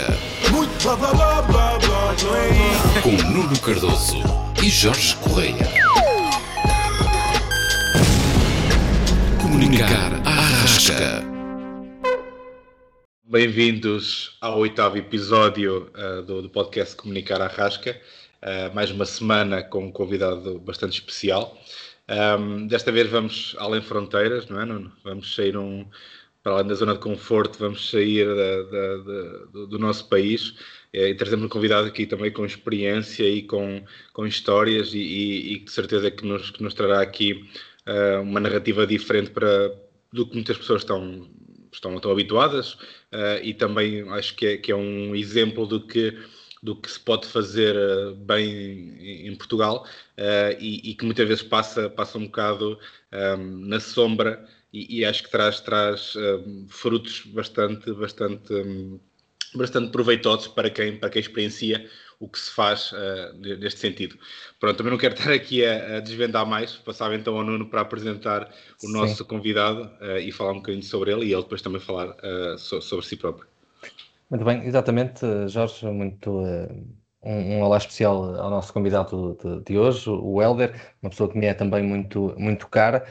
Blá Com Nuno Cardoso e Jorge Correia. Comunicar à Arrasca. Bem-vindos ao oitavo episódio uh, do, do, podcast Comunicar à Rasca. Uh, mais uma semana com um convidado bastante especial. Um, desta vez vamos além fronteiras, não é, Nuno? Vamos sair um, para além da zona de conforto, vamos sair da, da, da, do, do, nosso país. Eh, e trazemos um convidado aqui também com experiência e com, com histórias e, e, e de certeza que nos, que nos trará aqui uh, uma narrativa diferente para, do que muitas pessoas estão, estão, estão habituadas. Uh, e também acho que é, que é um exemplo do que do que se pode fazer bem em Portugal. Uh, e, e, que muitas vezes passa, passa um bocado um, na sombra e, e, acho que traz, traz um, frutos bastante, bastante, um, bastante proveitosos para quem, para quem experiencia o que se faz uh, neste sentido. Pronto, também não quero estar aqui a, a, desvendar mais, passava então ao Nuno para apresentar o Sim. nosso convidado uh, e falar um bocadinho sobre ele e ele depois também falar uh, so, sobre si próprio. Muito bem, exatamente, Jorge, muito um, um olá especial ao nosso convidado de, de, hoje, o Helder, uma pessoa que me é também muito, muito cara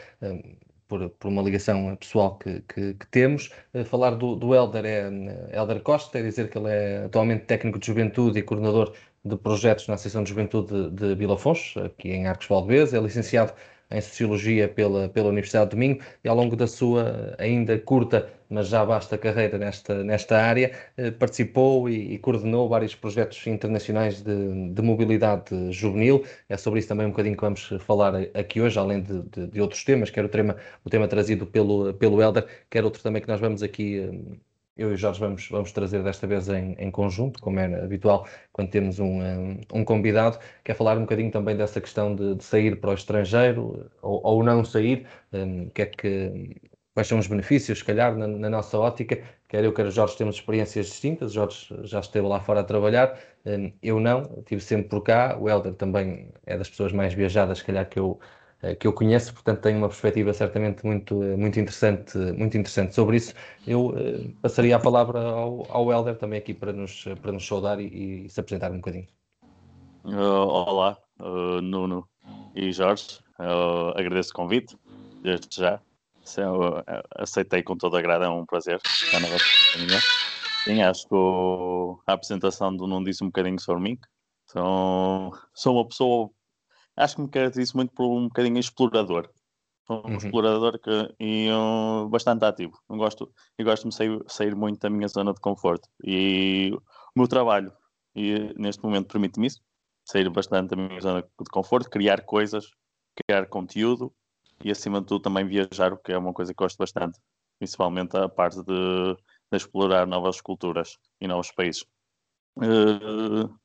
por, por uma ligação pessoal que, que, que temos. Uh, falar do, do Helder é uh, Helder Costa, é dizer que ele é atualmente técnico de juventude e coordenador de projetos na Associação de Juventude de, de Vila Fontes, aqui em Arcos Valdez. É licenciado em Sociologia pela, pela Universidade de Minho e ao longo da sua ainda curta, mas já vasta carreira nesta, nesta área, eh, participou e, e, coordenou vários projetos internacionais de, de, mobilidade juvenil. É sobre isso também um bocadinho que vamos falar aqui hoje, além de, de, de outros temas, quer o tema, o tema trazido pelo, pelo Helder, quer outro também que nós vamos aqui eh, eu e o Jorge vamos, vamos trazer desta vez em, em conjunto, como é habitual quando temos um, um, convidado, quer falar um bocadinho também dessa questão de, de sair para o estrangeiro ou, ou não sair, um, que é que, quais são os benefícios, se calhar, na, na, nossa ótica, quer eu, quer o Jorge temos experiências distintas, o Jorge já esteve lá fora a trabalhar, um, eu não, estive sempre por cá, o Helder também é das pessoas mais viajadas, se calhar, que eu, que eu conheço, portanto tenho uma perspectiva certamente muito, eh, muito, interessante, muito interessante sobre isso. Eu uh, passaria a palavra ao, ao Helder também aqui para nos, para nos saudar e, e se apresentar um bocadinho. Uh, olá, uh, Nuno e Jorge, agradeço o convite, desde já. aceitei com toda a grada, é um prazer estar na vossa companhia. Sim, acho que o, a apresentação do Nuno disse um bocadinho sobre mim. Sou, sou uma pessoa acho que me caracterizo muito por um bocadinho explorador. Um uhum. explorador que, e um, bastante ativo. Eu gosto, eu gosto de sair, sair muito da minha zona de conforto. E o meu trabalho, e neste momento, permite-me isso. Sair bastante da minha zona de conforto, criar coisas, criar conteúdo e, acima de tudo, também viajar, o que é uma coisa que gosto bastante. Principalmente a parte de, de explorar novas culturas e novos países. Uh, não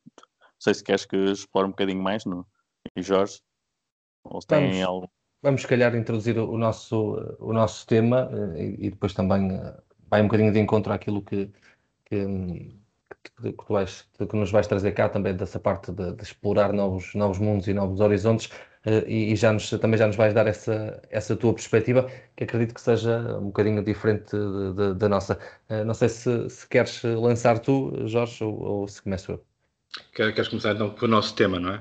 sei se queres que explore um bocadinho mais no, e Jorge? Ou vamos, algo... vamos, se calhar, introduzir o nosso, o nosso tema eh, e, e depois também eh, vai um bocadinho de encontro àquilo que, que, que, que, vais, que nos vais trazer cá também dessa parte de, de explorar novos, novos mundos e novos horizontes uh, e, e, já nos, também já nos vais dar essa, essa tua perspectiva que acredito que seja um bocadinho diferente da nossa. Uh, não sei se, se queres lançar tu, Jorge, ou, ou se começo eu. Queres começar então com o nosso tema, não é?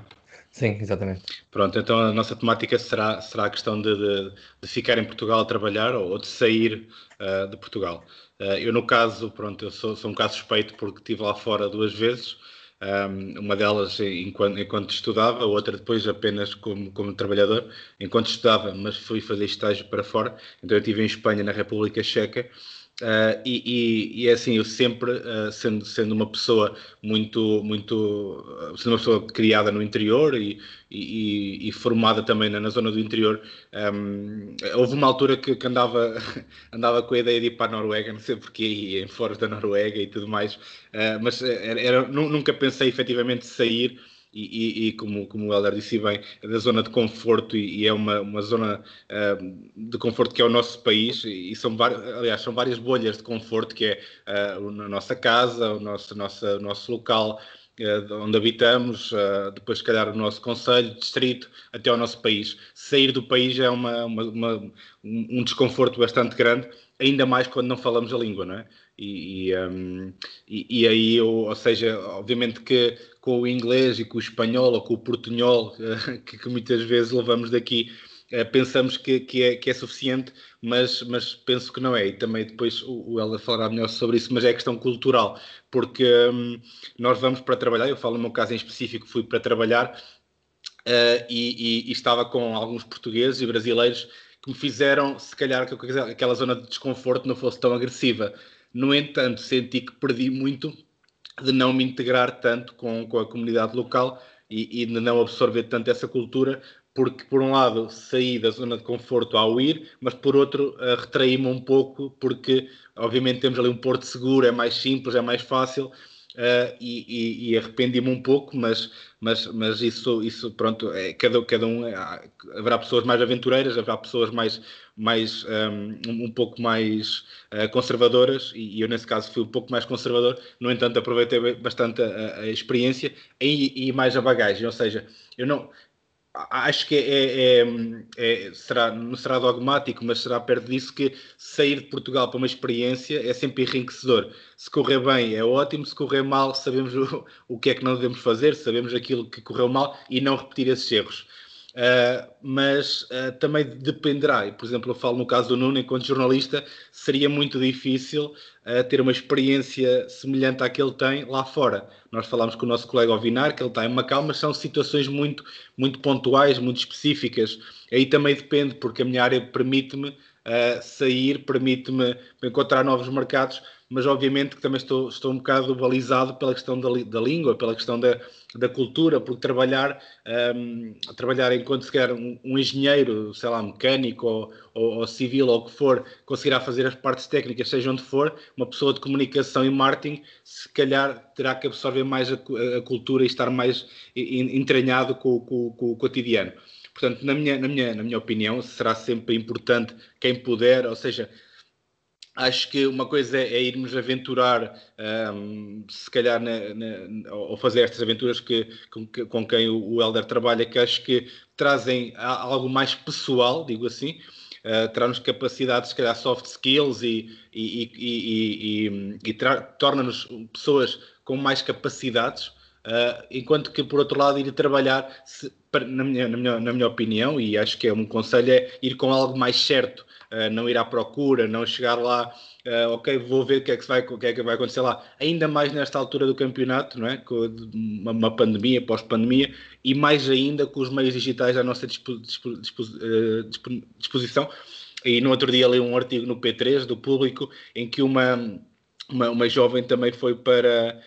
Sim, exatamente. Pronto, então a nossa temática será, será a questão de, de, de ficar em Portugal a trabalhar ou, ou de sair uh, de Portugal. Uh, eu, no caso, pronto, eu sou, sou, um caso suspeito porque estive lá fora duas vezes, um, uma delas enquanto, enquanto, estudava, outra depois apenas como, como trabalhador, enquanto estudava, mas fui fazer estágio para fora. Então eu estive em Espanha, na República Checa, Uh, e, e, e, é assim, eu sempre, uh, sendo, sendo uma pessoa muito, muito, sendo uma pessoa criada no interior e, e, e formada também na, na, zona do interior, um, houve uma altura que, que, andava, andava com a ideia de ir para a Noruega, não sei porquê, e em fora da Noruega e tudo mais, mas era, era, nunca pensei efetivamente sair e, e, como, como o Helder disse bem, é da zona de conforto e, e é uma, uma zona uh, de conforto que é o nosso país e são várias, aliás, são várias bolhas de conforto que é uh, a nossa casa, o nosso, nossa, o nosso local uh, onde habitamos, depois se calhar o nosso conselho, distrito, até o nosso país. Sair do país é uma, uma, uma um desconforto bastante grande ainda mais quando não falamos a língua, não é? E, e, um, e, e aí, eu, ou seja, obviamente que com o inglês e com o espanhol ou com o portunhol, que, que muitas vezes levamos daqui, uh, pensamos que, que, é, que é suficiente, mas, mas penso que não é. E também depois o, o falará melhor sobre isso, mas é questão cultural, porque um, nós vamos para trabalhar, eu falo no meu caso em específico, fui para trabalhar uh, e, e, estava com alguns portugueses e brasileiros que me fizeram, se calhar, que aquela zona de desconforto não fosse tão agressiva. No entanto, senti que perdi muito de não me integrar tanto com, com a comunidade local e, e de não absorver tanto essa cultura, porque por um lado saí da zona de conforto ao ir, mas por outro uh, retraí-me um pouco, porque obviamente temos ali um porto seguro, é mais simples, é mais fácil, Uh, e, e, e arrependi-me um pouco, mas, mas, mas isso, isso pronto, é, cada, cada um, é, haverá pessoas mais aventureiras, haverá pessoas mais, mais um, um pouco mais uh, conservadoras, e, e, eu nesse caso fui um pouco mais conservador, no entanto aproveitei bastante a, a experiência e, e mais a bagagem, ou seja, eu não, acho que é, é, é, será, não será dogmático, mas será perto disso que sair de Portugal para uma experiência é sempre enriquecedor. Se correr bem é ótimo, se correr mal sabemos o, o que é que não devemos fazer, sabemos aquilo que correu mal e não repetir esses erros. Uh, mas uh, também dependerá. Por exemplo, eu falo no caso do Nuno, enquanto jornalista, seria muito difícil uh, ter uma experiência semelhante à que ele tem lá fora. Nós falámos com o nosso colega Ovinar, que ele está em Macau, mas são situações muito, muito pontuais, muito específicas. Aí também depende, porque a minha área permite-me sair, permite-me encontrar novos mercados, mas obviamente que também estou, estou um bocado balizado pela questão da, da língua, pela questão da, da cultura, porque trabalhar, um, trabalhar enquanto se quer um, um, engenheiro, sei lá, mecânico ou, ou, ou, civil ou o que for, conseguirá fazer as partes técnicas, seja onde for, uma pessoa de comunicação e marketing, se calhar terá que absorver mais a, a cultura e estar mais entranhado com, com, com o cotidiano. Portanto, na minha, na, minha, na minha opinião, será sempre importante quem puder, ou seja, acho que uma coisa é, é irmos aventurar, um, se calhar, na, na, ou fazer estas aventuras que, com, com quem o, Helder trabalha, que acho que trazem algo mais pessoal, digo assim, uh, traz-nos capacidades, se calhar, soft skills e, e, e, e, e torna-nos pessoas com mais capacidades. Uh, enquanto que, por outro lado, ir trabalhar, se, na, minha, na, minha, na minha opinião, e acho que é um conselho, é ir com algo mais certo, uh, não ir à procura, não chegar lá, uh, ok, vou ver o que, é que vai, o que é que vai acontecer lá, ainda mais nesta altura do campeonato, não é? com uma, uma pandemia, pós-pandemia, e mais ainda com os meios digitais à nossa dispo, dispo, dispo, disposição. E no outro dia li um artigo no P3 do público em que uma, uma, uma jovem também foi para eh,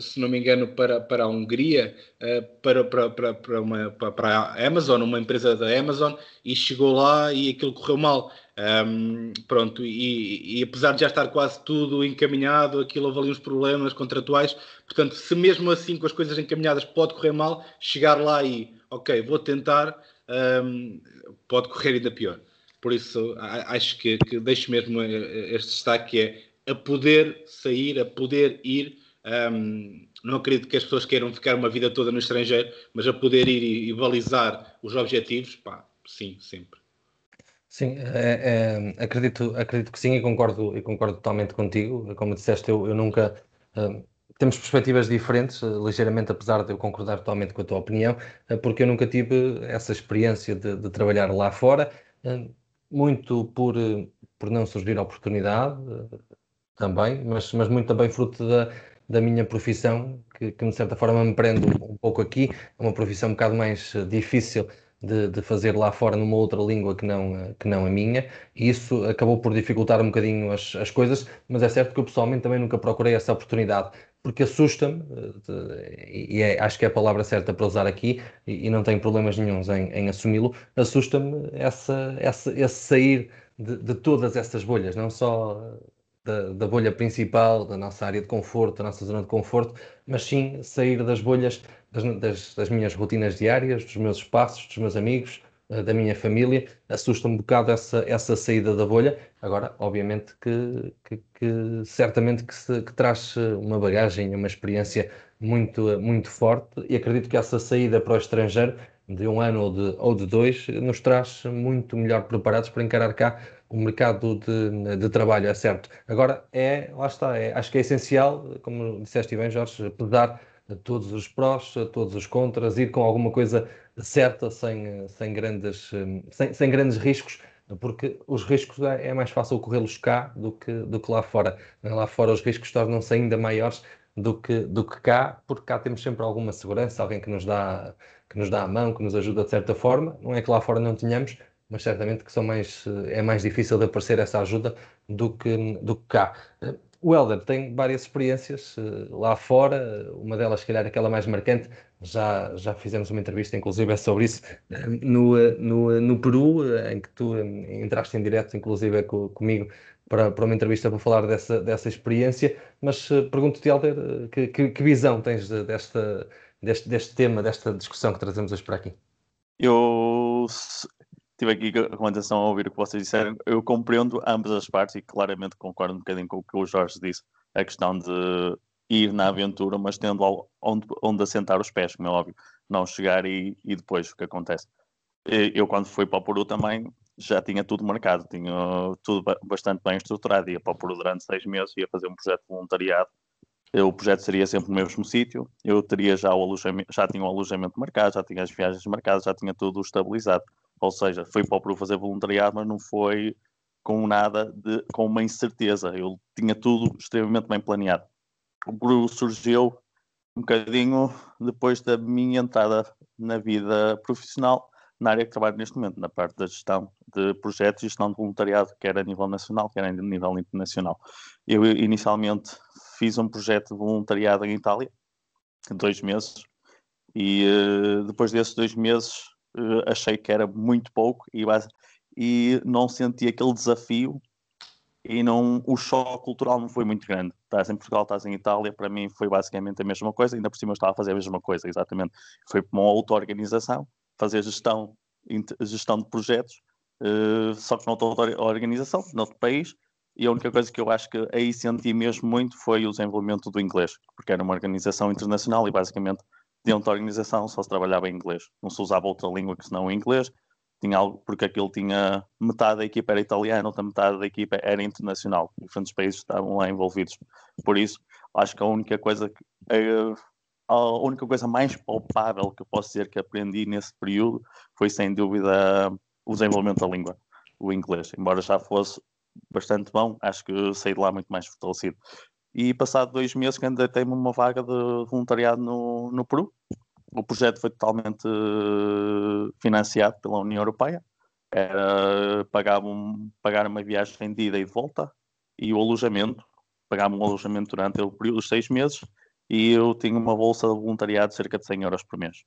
se não me engano, para, para a Hungria, uh, para, para, para, para, uma, para a Amazon, uma empresa da Amazon, e chegou lá e aquilo correu mal. Um, pronto, e, e, apesar de já estar quase tudo encaminhado, aquilo houve ali uns problemas contratuais. Portanto, se mesmo assim com as coisas encaminhadas pode correr mal, chegar lá e, ok, vou tentar, um, pode correr ainda pior. Por isso, acho que, que deixo mesmo eh, este destaque: que é a poder sair, a poder ir um, não acredito que as pessoas queiram ficar uma vida toda no estrangeiro, mas a poder ir e, e balizar os objetivos, pá, sim, sempre. Sim, é, é, acredito, acredito que sim e concordo, e concordo totalmente contigo. Como disseste, eu, eu nunca. temos perspectivas diferentes, uh, ligeiramente, apesar de eu concordar totalmente com a tua opinião, uh, porque eu nunca tive essa experiência de, de trabalhar lá fora, muito por, por não surgir oportunidade também, mas, mas muito também fruto da da minha profissão, que, que, de certa forma me prende um, pouco aqui. É uma profissão um bocado mais eh, difícil de, de, fazer lá fora numa outra língua que não, eh, que não a minha, e isso acabou por dificultar um bocadinho as, as coisas, mas é certo que eu pessoalmente também nunca procurei essa oportunidade, porque assusta-me, eh, e é, acho que é a palavra certa para usar aqui, e, e não tenho problemas nenhums em, em assumi-lo, assusta-me essa, essa, esse sair de, de todas essas bolhas, não só da, da, bolha principal, da nossa área de conforto, da nossa zona de conforto, mas sim sair das bolhas das, das, das minhas rotinas diárias, dos meus espaços, dos meus amigos, eh, da minha família. Assusta um bocado essa, essa saída da bolha. Agora, obviamente que, que, que certamente que, se, que traz eh, uma bagagem, uma experiência muito, muito forte e acredito que essa saída para o estrangeiro de um ano ou de, ou de dois, nos traz muito melhor preparados para encarar cá o mercado de, de trabalho, é certo. Agora, é, lá está, é, acho que é essencial, como disseste bem, Jorge, pesar todos os prós, todos os contras, ir com alguma coisa certa, sem, sem, grandes, sem, sem grandes riscos, porque os riscos é, é mais fácil corrê-los cá do que, do que lá fora. Lá fora os riscos tornam-se ainda maiores do que, do que cá, porque cá temos sempre alguma segurança, alguém que nos, dá, que nos dá a mão, que nos ajuda de certa forma. Não é que lá fora não tenhamos, mas certamente que são mais, é mais difícil de aparecer essa ajuda do que, do que cá. O Helder tem várias experiências uh, lá fora, uma delas, se calhar, aquela mais marcante, já, já fizemos uma entrevista, inclusive, é sobre isso, no, no, no Peru, em que tu entraste em direto, inclusive, co comigo, para, para uma entrevista para falar dessa, dessa experiência, mas pergunto-te, Helder, que, que, que, visão tens de, desta, deste, deste tema, desta discussão que trazemos hoje para aqui? Eu estive aqui com atenção a ouvir o que vocês disseram. Eu compreendo ambas as partes e claramente concordo um bocadinho com o que o Jorge disse. A questão de ir na aventura, mas tendo onde, onde assentar os pés, como é óbvio. Não chegar e, e depois o que acontece. Eu, quando fui para o Peru também, já tinha tudo marcado, tinha tudo bastante bem estruturado. Ia para o Peru durante seis meses, ia fazer um projeto de voluntariado. O projeto seria sempre no mesmo sítio. Eu teria já o alojamento, já tinha o alojamento marcado, já tinha as viagens marcadas, já tinha tudo estabilizado. Ou seja, foi para o Peru fazer voluntariado, mas não foi com nada de, com uma incerteza. Eu tinha tudo extremamente bem planeado. O Peru surgiu um bocadinho depois da minha entrada na vida profissional, na área que trabalho neste momento, na parte da gestão de projetos e gestão de voluntariado, quer a nível nacional, quer a nível internacional. Eu inicialmente fiz um projeto de voluntariado em Itália, dois meses, e uh, depois desses dois meses achei que era muito pouco e, e não senti aquele desafio e não, o choque cultural não foi muito grande. Estás em Portugal, estás em Itália, para mim foi basicamente a mesma coisa, ainda por cima eu estava a fazer a mesma coisa, exatamente. Foi uma outra organização, fazer gestão, gestão de projetos, uh, só que noutra organização, noutro país, e a única coisa que eu acho que aí senti mesmo muito foi o desenvolvimento do inglês, porque era uma organização internacional e basicamente dentro da organização só se trabalhava em inglês, não se usava outra língua que senão o inglês, tinha algo, porque aquilo tinha metade da equipa era italiana, outra metade da equipa era internacional, diferentes países estavam lá envolvidos. Por isso, acho que a única coisa que, a única coisa mais palpável que eu posso dizer que aprendi nesse período foi sem dúvida o desenvolvimento da língua, o inglês, embora já fosse bastante bom, acho que saí de lá muito mais fortalecido e passado dois meses candidatei-me uma vaga de voluntariado no, no Peru. O projeto foi totalmente uh, financiado pela União Europeia. Era pagar, um, pagar uma viagem de ida e de volta e o alojamento. Pagava um alojamento durante o período de seis meses e eu tinha uma bolsa de voluntariado de cerca de 100 euros por mês.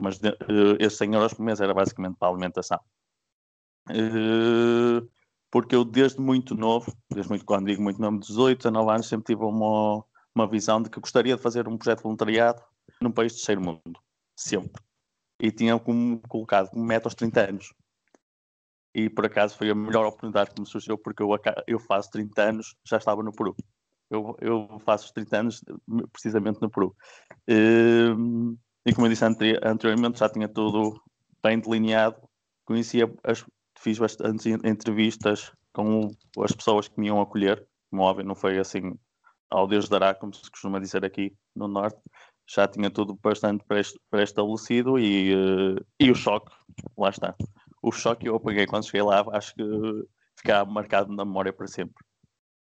Mas uh, esses 100 euros por mês era basicamente para a alimentação. Uh, porque eu desde muito novo, desde muito quando digo muito novo, 18, 19 anos, sempre tive uma, uma visão de que gostaria de fazer um projeto de voluntariado num país de terceiro mundo, sempre. E tinha como colocado como meta aos 30 anos. E por acaso foi a melhor oportunidade que me surgiu, porque eu, eu faço 30 anos, já estava no Peru. Eu, eu faço os 30 anos precisamente no Peru. E, hum, e como eu disse anteriormente, já tinha tudo bem delineado, conhecia as, fiz bastantes entrevistas com as pessoas que me iam acolher, como óbvio, não foi assim ao Deus dará, como se costuma dizer aqui no Norte, já tinha tudo bastante pré-estabelecido e, uh, e o choque, lá está. O choque que eu apaguei quando cheguei lá, acho que ficava marcado na memória para sempre.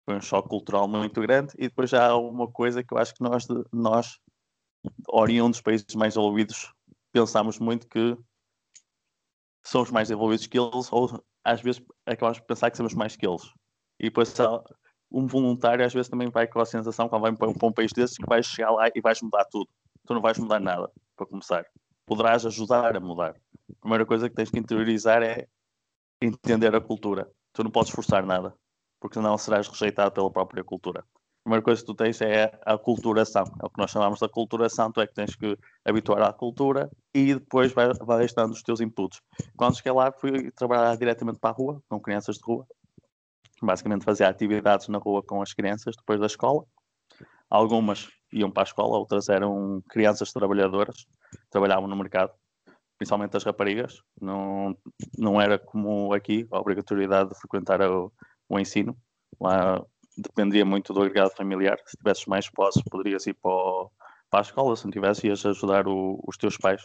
Foi um choque cultural muito grande e depois já há uma coisa que eu acho que nós, nós oriundos dos países mais envolvidos, pensamos muito que somos mais desenvolvidos que eles, ou às vezes acabamos por pensar que somos mais que eles. E depois um voluntário às vezes também vai com a sensação, quando vai para um, país desses, que vais chegar lá e vais mudar tudo. Tu não vais mudar nada, para começar. Poderás ajudar a mudar. A primeira coisa que tens que interiorizar é entender a cultura. Tu não podes forçar nada, porque senão serás rejeitado pela própria cultura primeira coisa que tu tens é a culturação, é o que nós chamamos da culturação, tu é que tens que habituar à cultura e depois vais, vais dando os teus inputs. Quando cheguei lá, fui trabalhar diretamente para a rua, com crianças de rua, basicamente fazer atividades na rua com as crianças depois da escola. Algumas iam para a escola, outras eram crianças trabalhadoras, trabalhavam no mercado. principalmente as raparigas. Não, não era como aqui, a obrigatoriedade de frequentar o, o ensino. Lá dependia muito do agregado familiar. Se tivesses mais posses, poderias ir para, o, para a escola. Se não tivesse, ias ajudar o, os teus pais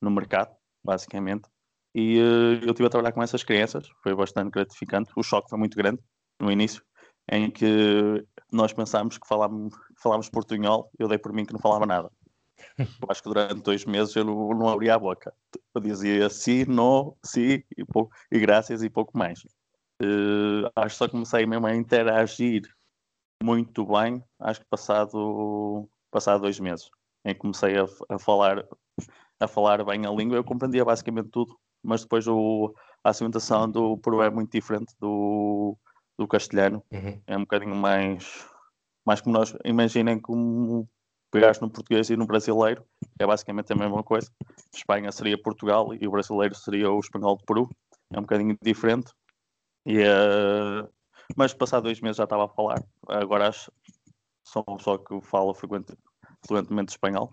no mercado, basicamente. E uh, eu estive a trabalhar com essas crianças, foi bastante gratificante. O choque foi muito grande no início, em que nós pensámos que falávamos, falávamos portunhol, eu dei por mim que não falava nada. Eu acho que durante dois meses eu não, não abria a boca. Eu dizia sim, não, sim e, pouco, e graças e pouco mais. Uh, acho que só comecei mesmo a interagir muito bem, acho que passado, passado dois meses, em que comecei a, a, falar, a falar bem a língua, eu compreendia basicamente tudo, mas depois o, a cimentação do peru é muito diferente do, do castelhano, uhum. é um bocadinho mais, mais como nós, imaginem como pegaste no português e no brasileiro, é basicamente a mesma coisa. Espanha seria Portugal e o brasileiro seria o espanhol de Peru, é um bocadinho diferente, e, uh, mas passado dois meses já estava a falar. Agora acho só, só que falo frequente, fluentemente espanhol.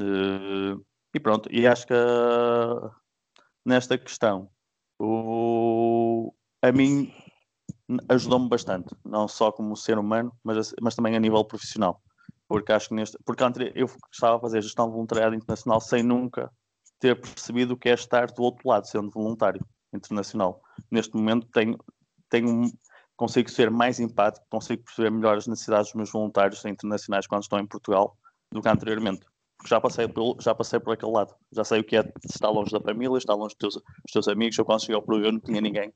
Uh, e pronto, e acho que uh, nesta questão o, a mim ajudou-me bastante, não só como ser humano, mas, mas também a nível profissional. Porque acho que neste. Porque eu estava a fazer gestão voluntariada internacional sem nunca ter percebido o que é estar do outro lado, sendo voluntário internacional. Neste momento tenho, tenho, consigo ser mais empático, consigo perceber melhor as necessidades dos meus voluntários internacionais quando estão em Portugal do que anteriormente. Porque já passei, já passei por aquele lado. Já sei o que é estar longe da família, estar longe dos teus, dos teus amigos. Eu quando cheguei ao Peru eu não tinha ninguém.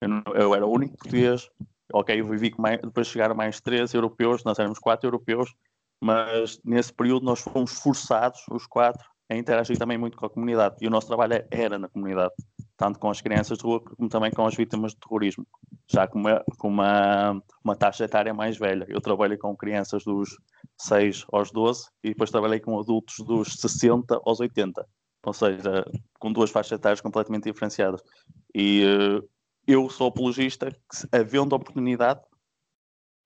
Eu, não, eu era o único português. Ok, eu vivi com mais, depois chegaram mais três europeus, nós éramos quatro europeus, mas nesse período nós fomos forçados, os quatro, a interagir também muito com a comunidade. E o nosso trabalho era na comunidade tanto com as crianças de rua como também com as vítimas de terrorismo, já com uma, com uma, uma taxa etária mais velha. Eu trabalhei com crianças dos 6 aos 12 e depois trabalhei com adultos dos 60 aos 80, ou seja, com duas faixas etárias completamente diferenciadas. E uh, eu sou apologista que, havendo oportunidade,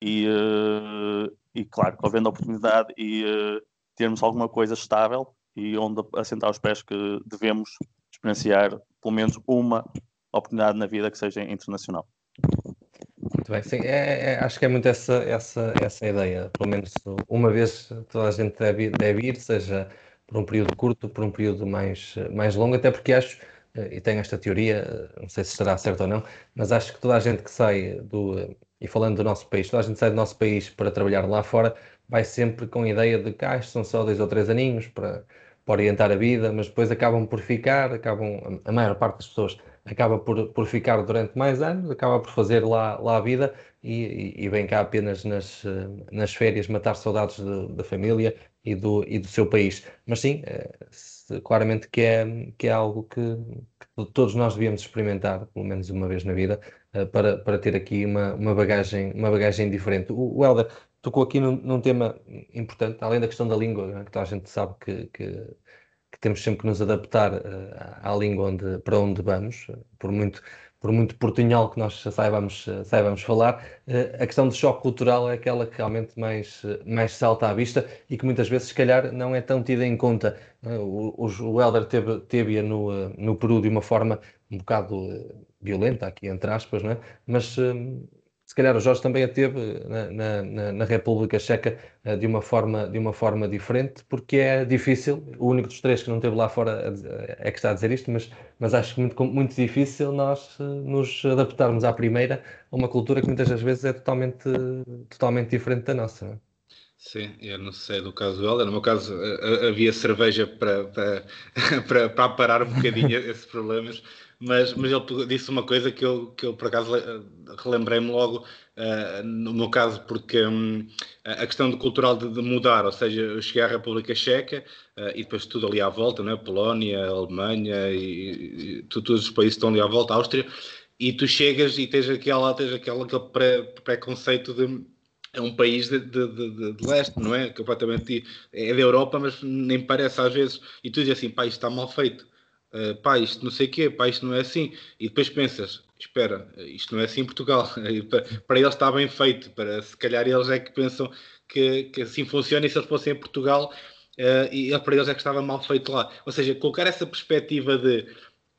e, uh, e claro, havendo oportunidade e uh, termos alguma coisa estável e onde assentar os pés que devemos experienciar pelo menos uma oportunidade na vida que seja internacional. Muito bem, sim, é, é, acho que é muito essa, essa, essa ideia. Pelo menos uma vez toda a gente deve, deve ir, seja por um período curto, por um período mais, mais longo, até porque acho, eh, e tenho esta teoria, não sei se estará certo ou não, mas acho que toda a gente que sai do, e falando do nosso país, toda a gente sai do nosso país para trabalhar lá fora, vai sempre com a ideia de que ah, são só dois ou três aninhos para para orientar a vida, mas depois acabam por ficar, acabam, a maior parte das pessoas acaba por, por ficar durante mais anos, acaba por fazer lá, lá a vida e, e, e vem cá apenas nas, nas férias matar saudades de, da família e do, e do seu país. Mas sim, é, claramente que é, que é algo que, que, todos nós devíamos experimentar, pelo menos uma vez na vida, eh, para, para ter aqui uma, uma, bagagem, uma bagagem diferente. O, o Helder tocou aqui num, num, tema importante, além da questão da língua, né, que toda a gente sabe que, que, que temos sempre que nos adaptar uh, à língua onde, para onde vamos, por muito, por muito portunhol que nós saibamos, saibamos falar, uh, a questão do choque cultural é aquela que realmente mais, mais salta à vista e que muitas vezes, se calhar, não é tão tida em conta. Uh, o, o Helder teve, teve-a no, no Peru de uma forma um bocado violenta, aqui entre aspas, não é? mas se calhar o Jorge também a teve na, na, na, República Checa eh, de uma, forma, de uma forma diferente, porque é difícil, o único dos três que não teve lá fora é que está a dizer isto, mas, mas acho muito, muito difícil nós eh, nos adaptarmos à primeira a uma cultura que muitas das vezes é totalmente, totalmente diferente da nossa. É? Sim, eu não sei do caso dela. No meu caso, havia cerveja para, para, para, para parar um bocadinho esses problemas, mas, mas ele disse uma coisa que eu, que eu por acaso relembrei-me logo, uh, no meu caso, porque um, a questão do cultural de, de, mudar, ou seja, eu cheguei à República Checa uh, e depois tudo ali à volta, né? Polónia, Alemanha e, e todos os países estão ali à volta, Áustria, e tu chegas e tens, aquela, tens aquela, aquele pré, preconceito de é um país de, de, de, de, leste, não é? Completamente é da Europa, mas nem parece às vezes. E tu dizes assim, pá, isto está mal feito uh, pá, isto não sei o quê, pá, isto não é assim. E depois pensas, espera, isto não é assim em Portugal. para eles está bem feito, para se calhar eles é que pensam que, que assim funciona e se eles fossem em Portugal uh, e para eles é que estava mal feito lá. Ou seja, colocar essa perspectiva de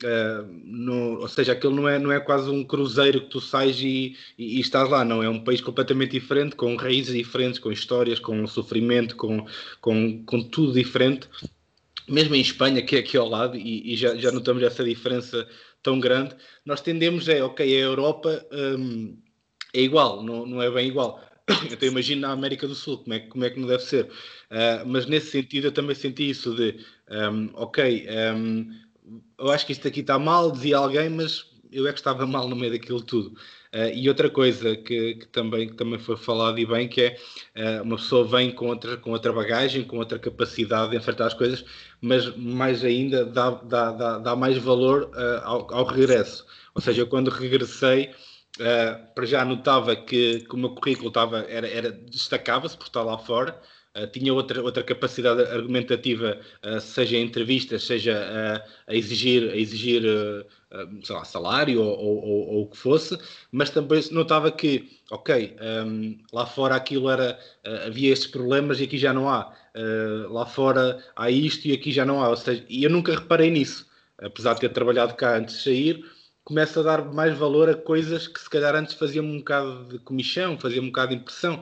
Uh, no, ou seja, aquilo não é, não é quase um cruzeiro que tu sais e, e, e, estás lá, não. É um país completamente diferente, com raízes diferentes, com histórias, com sofrimento, com, com, com tudo diferente. Mesmo em Espanha, que é aqui ao lado, e, e já, já notamos essa diferença tão grande, nós tendemos é, ok, a Europa um, é igual, não, não é bem igual. Então imagino na América do Sul, como é, como é que não deve ser. Uh, mas nesse sentido eu também senti isso de, um, ok, um, eu acho que isto aqui está mal, dizia alguém, mas eu é que estava mal no meio daquilo tudo. Uh, e outra coisa que, que, também, que também foi falado e bem, que é uh, uma pessoa vem com outra, com outra bagagem, com outra capacidade de enfrentar as coisas, mas mais ainda dá, dá, dá, dá mais valor uh, ao, ao, regresso. Ou seja, eu quando regressei, para já notava que, que o meu currículo estava, era, era destacava-se por estar lá fora, Uh, tinha outra, outra capacidade argumentativa, uh, seja em entrevistas, seja uh, a exigir, a exigir lá, salário ou, ou, ou, ou, o que fosse, mas também notava que, ok, um, lá fora aquilo era, havia estes problemas e aqui já não há. lá fora há isto e aqui já não há. Ou seja, e eu nunca reparei nisso, apesar de ter trabalhado cá antes de sair, começo a dar mais valor a coisas que se calhar antes faziam um bocado de comichão, faziam um bocado de impressão.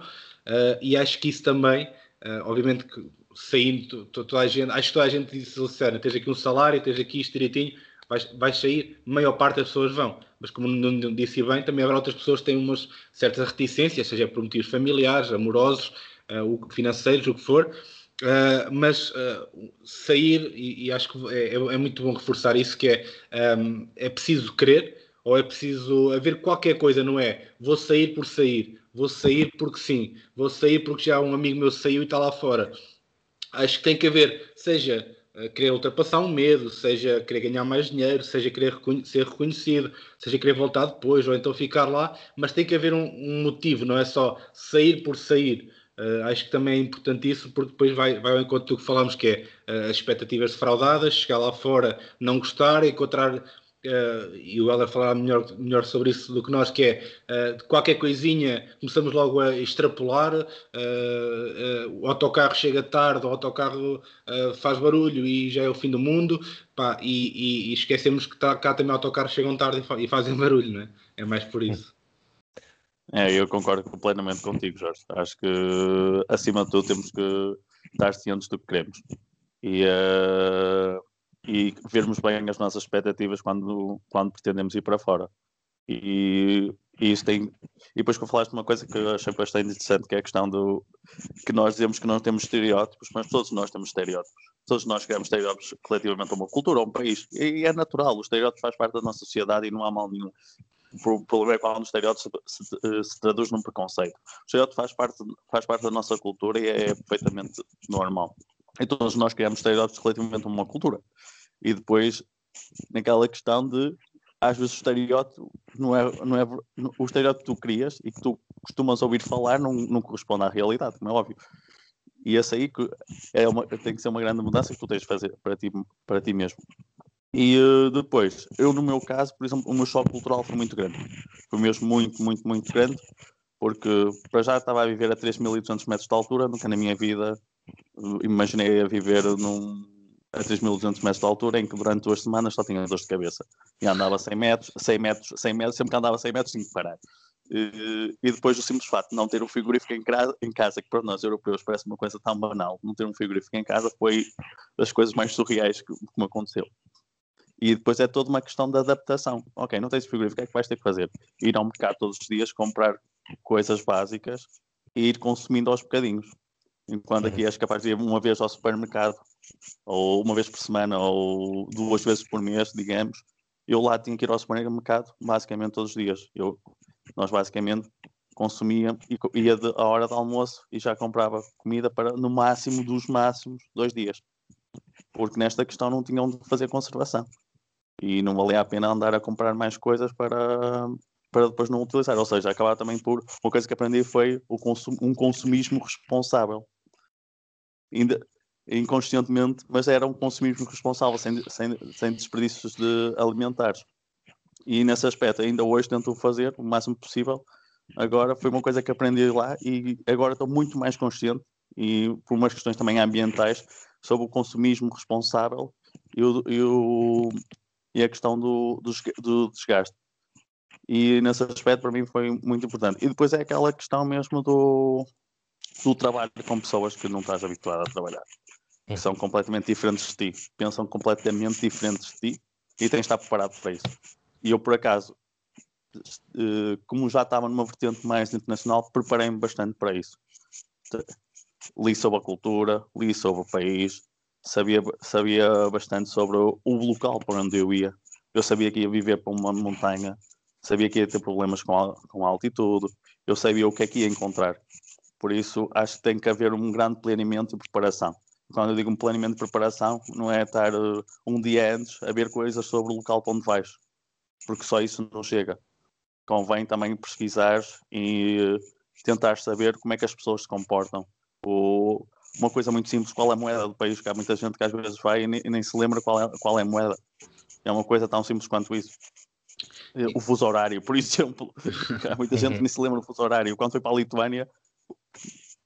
e acho que isso também Uh, obviamente que saindo, toda a gente, acho que toda a gente disse, Luciana, tens aqui um salário, tens aqui isto direitinho, vais, vais sair, maior parte das pessoas vão. Mas como não disse bem, também haverá outras pessoas que têm umas certas reticências, seja por motivos familiares, amorosos, uh, financeiros, o que for. Uh, mas uh, sair, e, e, acho que é, é, é, muito bom reforçar isso, que é, um, é preciso querer, ou é preciso haver qualquer coisa, não é? Vou sair por sair vou sair porque sim, vou sair porque já um amigo meu saiu e está lá fora. Acho que tem que haver, seja uh, querer ultrapassar um medo, seja querer ganhar mais dinheiro, seja querer reconhe ser reconhecido, seja querer voltar depois, ou então ficar lá, mas tem que haver um, um motivo, não é só sair por sair. Uh, acho que também é importante isso, porque depois vai, vai ao encontro do que falamos, que é uh, as expectativas defraudadas, chegar lá fora, não gostar, encontrar Uh, e o Heller falará melhor, melhor sobre isso do que nós, que é uh, qualquer coisinha começamos logo a extrapolar, uh, o autocarro chega tarde, o autocarro faz barulho e já é o fim do mundo, pá, e, e, e, esquecemos que tá, cá também autocarros chegam tarde e, fa e, fazem barulho, não é? É mais por isso. É, eu concordo completamente contigo, Jorge. Acho que acima de tudo temos que estar cientes do que queremos. E e vermos bem as nossas expectativas quando, quando pretendemos ir para fora. E, e isso tem. E depois que falaste uma coisa que eu achei bastante interessante, que é a questão do que nós dizemos que não temos estereótipos, mas todos nós temos estereótipos. Todos nós criamos estereótipos relativamente a uma cultura, a um país. E é natural, o estereótipo faz parte da nossa sociedade e não há mal nenhum. O problema é quando o estereótipo se, se, se, traduz num preconceito. O estereótipo faz parte, faz parte da nossa cultura e é perfeitamente normal. E todos nós criamos estereótipos relativamente a uma cultura. E depois, naquela questão de, às vezes, o estereótipo não é, não é o estereótipo que tu crias e que tu costumas ouvir falar não, não corresponde à realidade, como é óbvio. E esse aí é uma, tem que ser uma grande mudança que tu tens de fazer para ti, para ti mesmo. E uh, depois, eu no meu caso, por exemplo, o meu choque cultural foi muito grande. Foi mesmo muito, muito, muito grande, porque para já estava a viver a 3.200 metros de altura, nunca na minha vida imaginei a viver num, a 3.200 metros de altura, em que durante duas semanas só tinha dor de cabeça. E andava 100 metros, 100 metros, 100 metros, sempre que andava 100 metros tinha que parar. E, e depois o simples facto de não ter um frigorífico em casa, em casa, que para nós europeus parece uma coisa tão banal, não ter um frigorífico em casa foi das coisas mais surreais que, que me aconteceu. E depois é toda uma questão de adaptação. Ok, não tens frigorífico, o que é que vais ter que fazer? Ir ao mercado todos os dias, comprar coisas básicas e ir consumindo aos bocadinhos. Enquanto aqui és capaz de ir uma vez ao supermercado, ou uma vez por semana, ou duas vezes por mês, digamos, eu lá tinha que ir ao supermercado basicamente todos os dias. Eu, nós basicamente consumia e ia à hora do almoço e já comprava comida para no máximo dos máximos dois dias. Porque nesta questão não tinham de fazer conservação. E não valia a pena andar a comprar mais coisas para, para depois não utilizar. Ou seja, acabar também por. Uma coisa que aprendi foi o consum, um consumismo responsável ainda inconscientemente, mas era um consumismo responsável, sem, sem, sem desperdícios de alimentares. E nesse aspecto, ainda hoje tento fazer o máximo possível. Agora foi uma coisa que aprendi lá e agora estou muito mais consciente e por umas questões também ambientais sobre o consumismo responsável e, o, e, o, e a questão do, do, do desgaste. E nesse aspecto para mim foi muito importante. E depois é aquela questão mesmo do, do trabalho com pessoas que não estás habituado a trabalhar. Que são completamente diferentes de ti. Pensam completamente diferentes de ti e tens de estar preparado para isso. E eu, por acaso, eh, como já estava numa vertente mais internacional, preparei-me bastante para isso. Li sobre a cultura, li sobre o país, sabia, sabia bastante sobre o, o local para onde eu ia. Eu sabia que ia viver para uma montanha, sabia que ia ter problemas com a, com a altitude, eu sabia o que é que ia encontrar. Por isso, acho que tem que haver um grande planeamento e preparação. Quando eu digo um planeamento de preparação, não é estar uh, um dia antes a ver coisas sobre o local para onde vais, porque só isso não chega. Convém também pesquisar e uh, tentar saber como é que as pessoas se comportam. O, uma coisa muito simples, qual é a moeda do país, que há muita gente que às vezes vai e nem, e nem se lembra qual é, qual é a moeda. É uma coisa tão simples quanto isso. O fuso horário, por exemplo. Há muita gente que nem se lembra do fuso horário. Quando foi para a Lituânia,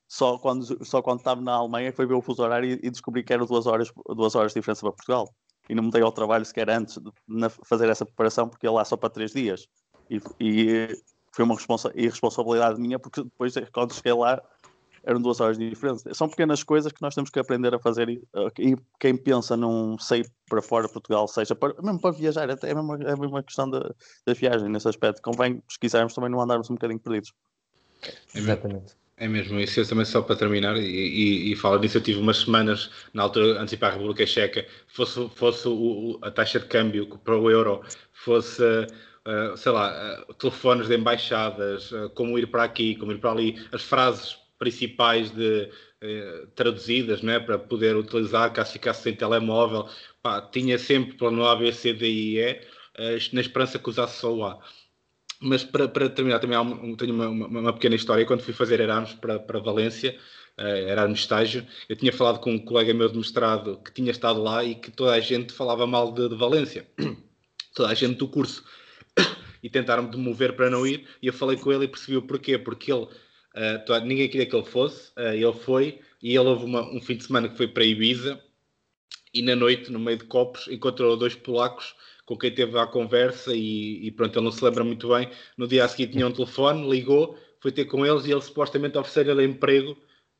só quando, só quando estava na Alemanha foi ver o fuso horário e, e descobri que eram duas horas, duas horas de diferença para Portugal. E não me dei ao trabalho sequer antes de na, fazer essa preparação, porque ia lá só para três dias. E, e foi uma responsa irresponsabilidade minha, porque depois, quando cheguei lá, eram duas horas de diferença. São pequenas coisas que nós temos que aprender a fazer e, e quem pensa num sair para fora de Portugal, seja para, mesmo para viajar, até é é a mesma questão da, da viagem nesse aspecto. Convém pesquisarmos também não andarmos um bocadinho perdidos. Exatamente. É mesmo isso, eu também só para terminar, e, e, e falo disso, eu tive umas semanas, na altura, antes de ir para a República Checa, fosse, fosse o, a taxa de câmbio para o euro, fosse, uh, sei lá, uh, telefones de embaixadas, uh, como ir para aqui, como ir para ali, as frases principais de, traduzidas, né, para poder utilizar, caso ficasse sem telemóvel, pá, tinha sempre plano A, B, C, D, I, E, na esperança que usasse só o A. Mas para, para terminar, também um, tenho uma, uma, uma, pequena história. Quando fui fazer Erasmus para, para Valência, uh, Erasmus estágio, eu tinha falado com um colega meu de mestrado que tinha estado lá e que toda a gente falava mal de, de Valência. toda a gente do curso. e tentaram-me demover para não ir. E eu falei com ele e percebi o porquê. Porque ele, uh, ninguém queria que ele fosse, uh, ele foi. E ele houve uma, um fim de semana que foi para Ibiza. E na noite, no meio de copos, encontrou dois polacos com quem teve a conversa e, e, pronto, ele não se lembra muito bem. No dia a seguir tinha um telefone, ligou, foi ter com eles e ele supostamente ofereceu-lhe emprego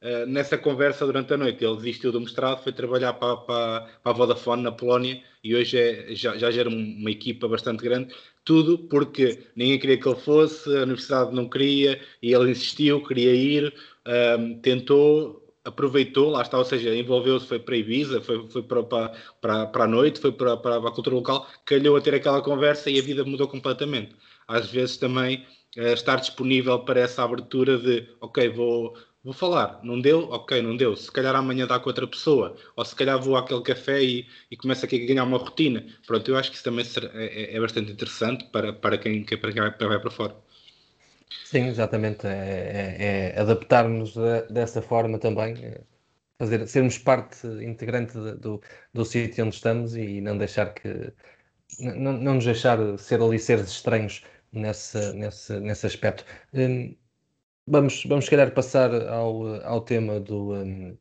uh, nessa conversa durante a noite. Ele desistiu do mestrado, foi trabalhar para, para, para a Vodafone na Polónia e hoje é, já, já gera uma equipa bastante grande. Tudo porque ninguém queria que ele fosse, a universidade não queria e ele insistiu, queria ir, um, eh, tentou, aproveitou, lá está, ou seja, envolveu-se, foi para Ibiza, foi, foi para, para, para a noite, foi para, para a cultura local, calhou a ter aquela conversa e a vida mudou completamente. Às vezes também é, estar disponível para essa abertura de, ok, vou, vou falar, não deu? Ok, não deu. Se calhar amanhã dá com outra pessoa, ou se calhar vou àquele café e, e começo aqui a ganhar uma rotina. Pronto, eu acho que isso também é, é, é bastante interessante para, para, quem, para quem vai para fora. Sim, exatamente. É, é, é adaptar-nos dessa forma também, é fazer, sermos parte integrante do, do sítio onde estamos e não deixar que. Não, não nos deixar ser ali seres estranhos nesse, nesse, nesse aspecto. Um, vamos, vamos, se calhar, passar ao, ao tema do, um,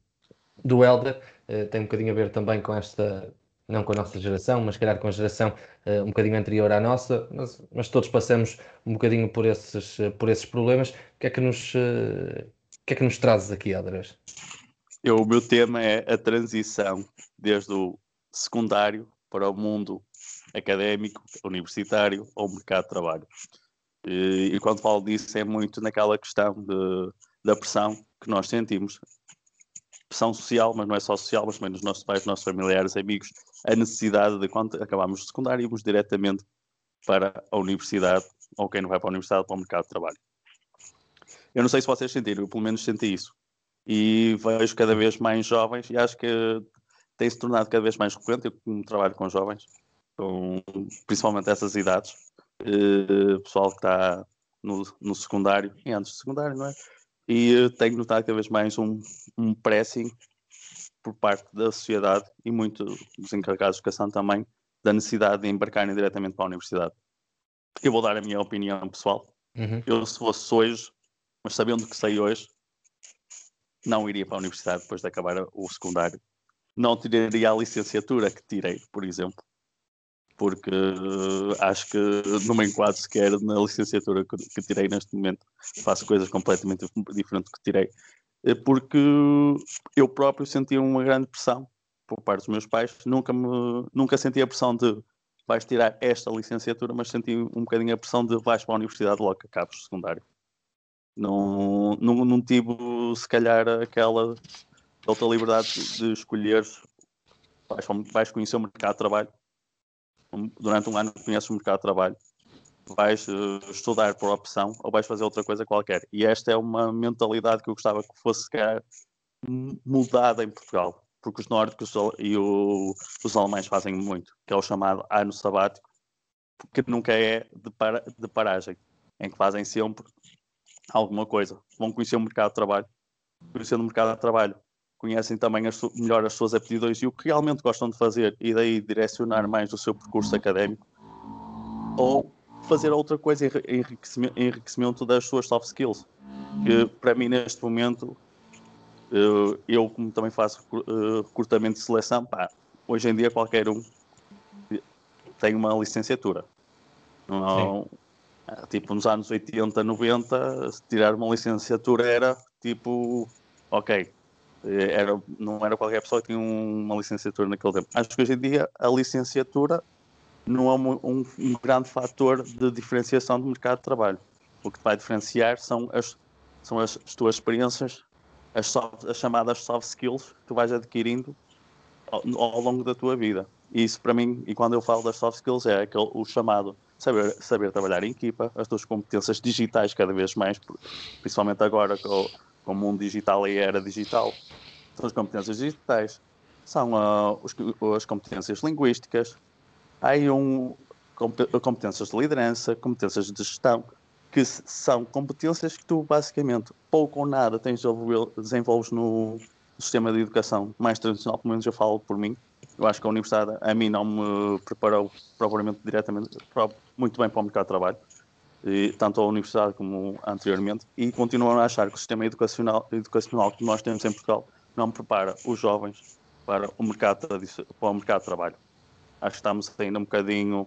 do Elder. Uh, tem um bocadinho a ver também com esta não com a nossa geração, mas calhar com a geração uh, um bocadinho anterior à nossa, mas, mas, todos passamos um bocadinho por esses, uh, por esses problemas. O que é que nos, uh, que é que nos trazes aqui, Andrés? Eu, o meu tema é a transição desde o secundário para o mundo académico, universitário ou mercado de trabalho. E, e quando falo disso é muito naquela questão de, da pressão que nós sentimos pressão social, mas não é só social, mas também nos nossos pais, nossos familiares, amigos, a necessidade de quando acabamos o secundário irmos diretamente para a universidade, ou quem não vai para a universidade, para o mercado de trabalho. Eu não sei se vocês sentiram, eu pelo menos senti isso. E vejo cada vez mais jovens, e acho que tem se tornado cada vez mais frequente, eu trabalho com jovens, com, principalmente essas idades, eh, pessoal que está no, no secundário, e antes do secundário, não é? E tenho notado cada vez mais um, um pressing por parte da sociedade e muito dos encarregados de educação também da necessidade de embarcarem diretamente para a universidade. Porque eu vou dar a minha opinião pessoal. Uhum. Eu, se fosse hoje, mas sabendo que sei hoje, não iria para a universidade depois de acabar o secundário. não tiraria a licenciatura que tirei, por exemplo, porque uh, acho que não me enquadro sequer na licenciatura que, que, tirei neste momento. Faço coisas completamente diferentes do que tirei, eh, porque eu próprio sentia uma grande pressão por parte dos meus pais. Nunca, me, nunca senti a pressão de vais tirar esta licenciatura, mas senti um bocadinho a pressão de vais para a universidade logo que acabes o secundário. Não, não, não tive, se calhar, aquela outra liberdade de escolher vais, vais conhecer o mercado de trabalho. Durante um ano conheces o mercado de trabalho. Vais uh, estudar por opção ou vais fazer outra coisa qualquer. E esta é uma mentalidade que eu gostava que fosse, se calhar, mudada em Portugal porque os nórdicos e o, os alemães fazem muito, que é o chamado ano sabático, que nunca é de, para, de paragem, em que fazem sempre alguma coisa. Vão conhecer o mercado de trabalho, conhecendo o mercado de trabalho, conhecem também as, melhor as suas aptidões e o que realmente gostam de fazer, e daí direcionar mais o seu percurso académico, ou fazer outra coisa, enriquecimento, enriquecimento das suas soft skills, que para mim neste momento eu, eu como também faço uh, recrutamento de seleção, pá, hoje em dia qualquer um tem uma licenciatura. Não, tipo, nos anos 80, 90, tirar uma licenciatura era tipo, ok, era, não era qualquer pessoa que tinha uma licenciatura naquele tempo. Acho que hoje em dia a licenciatura não é um, um, um grande fator de diferenciação do mercado de trabalho. O que vai diferenciar são as, são as, as tuas experiências as, soft, as chamadas soft skills que tu vais adquirindo ao, ao, longo da tua vida. E isso para mim, e quando eu falo das soft skills, é aquele, o chamado saber, saber trabalhar em equipa, as tuas competências digitais cada vez mais, principalmente agora com, com o mundo digital e a era digital, são as competências digitais, são uh, os, as competências linguísticas, há aí um, competências de liderança, competências de gestão, que são competências que tu basicamente pouco ou nada tens desenvolves no sistema de educação mais tradicional, pelo menos eu falo por mim. Eu acho que a universidade a mim não me preparou propriamente diretamente muito bem para o mercado de trabalho, e, tanto a universidade como anteriormente, e continuam a achar que o sistema educacional, educacional que nós temos em Portugal não prepara os jovens para o mercado, para o mercado de trabalho. Acho que estamos ainda um bocadinho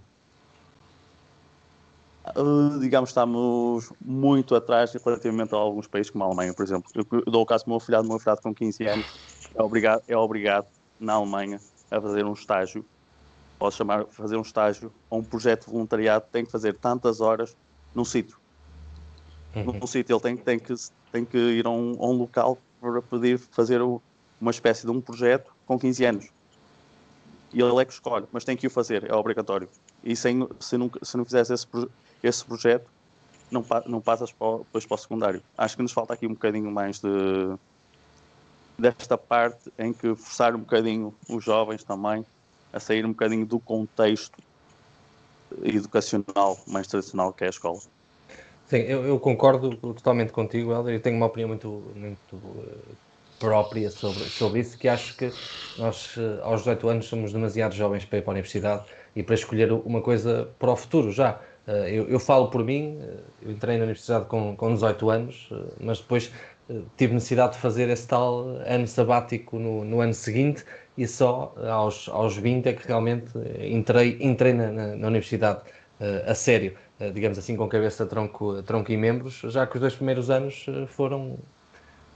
Uh, digamos, estamos muito atrás relativamente a alguns países como a Alemanha, por exemplo. Eu, dou o caso do meu filhado, meu filhado com 15 anos é obrigado, é obrigado na Alemanha a fazer um estágio, posso chamar fazer um estágio ou um projeto de voluntariado, tem que fazer tantas horas num sítio. Uhum. Num sítio ele tem, tem, que, tem que ir a um, a um local para poder fazer o, uma espécie de um projeto com 15 anos. E ele é que escolhe, mas tem que o fazer, é obrigatório. E sem, se, não, se não fizesse esse, esse projeto, não, não passas para, depois para o secundário. Acho que nos falta aqui um bocadinho mais de desta parte em que forçar um bocadinho os jovens também a sair um bocadinho do contexto educacional mais tradicional que é a escola. Sim, eu, eu concordo totalmente contigo, Helder, e tenho uma opinião muito, muito uh, própria sobre, sobre isso, que acho que nós, uh, aos 18 anos, somos demasiado jovens para ir para a universidade e para escolher uma coisa para o futuro já. Eh, eu, eu, falo por mim, eh, eu entrei na universidade com, com 18 anos, eh, mas depois tive necessidade de fazer esse tal ano sabático no, no ano seguinte e só aos, aos 20 é que realmente entrei, entrei na, na, na universidade a sério, digamos assim, com cabeça, tronco, tronco e membros, já que os dois primeiros anos foram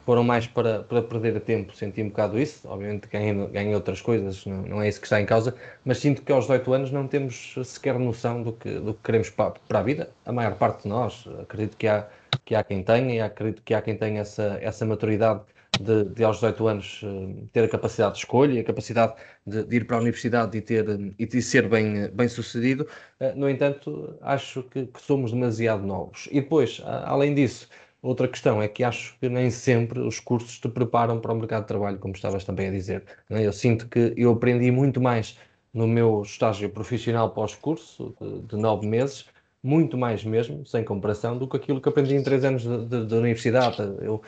foram mais para, para perder tempo, senti um bocado isso, obviamente ganhei, ganhei outras coisas, não, não, é isso que está em causa, mas sinto que aos 18 anos não temos sequer noção do que, do que queremos para, para a vida, a maior parte de nós, acredito que há, que há quem tenha, e acredito que há quem tenha essa, essa maturidade de, de, aos 18 anos eh, ter a capacidade de escolha e a capacidade de, de, ir para a universidade e, ter, e de ser bem, bem sucedido. Eh, no entanto, acho que, que somos demasiado novos. E depois, além disso, Outra questão é que acho que nem sempre os cursos te preparam para o mercado de trabalho, como estavas também a dizer. É? Eu sinto que eu aprendi muito mais no meu estágio profissional pós-curso, de, de, nove meses, muito mais mesmo, sem comparação, do que aquilo que aprendi em três anos de universidade. Eu,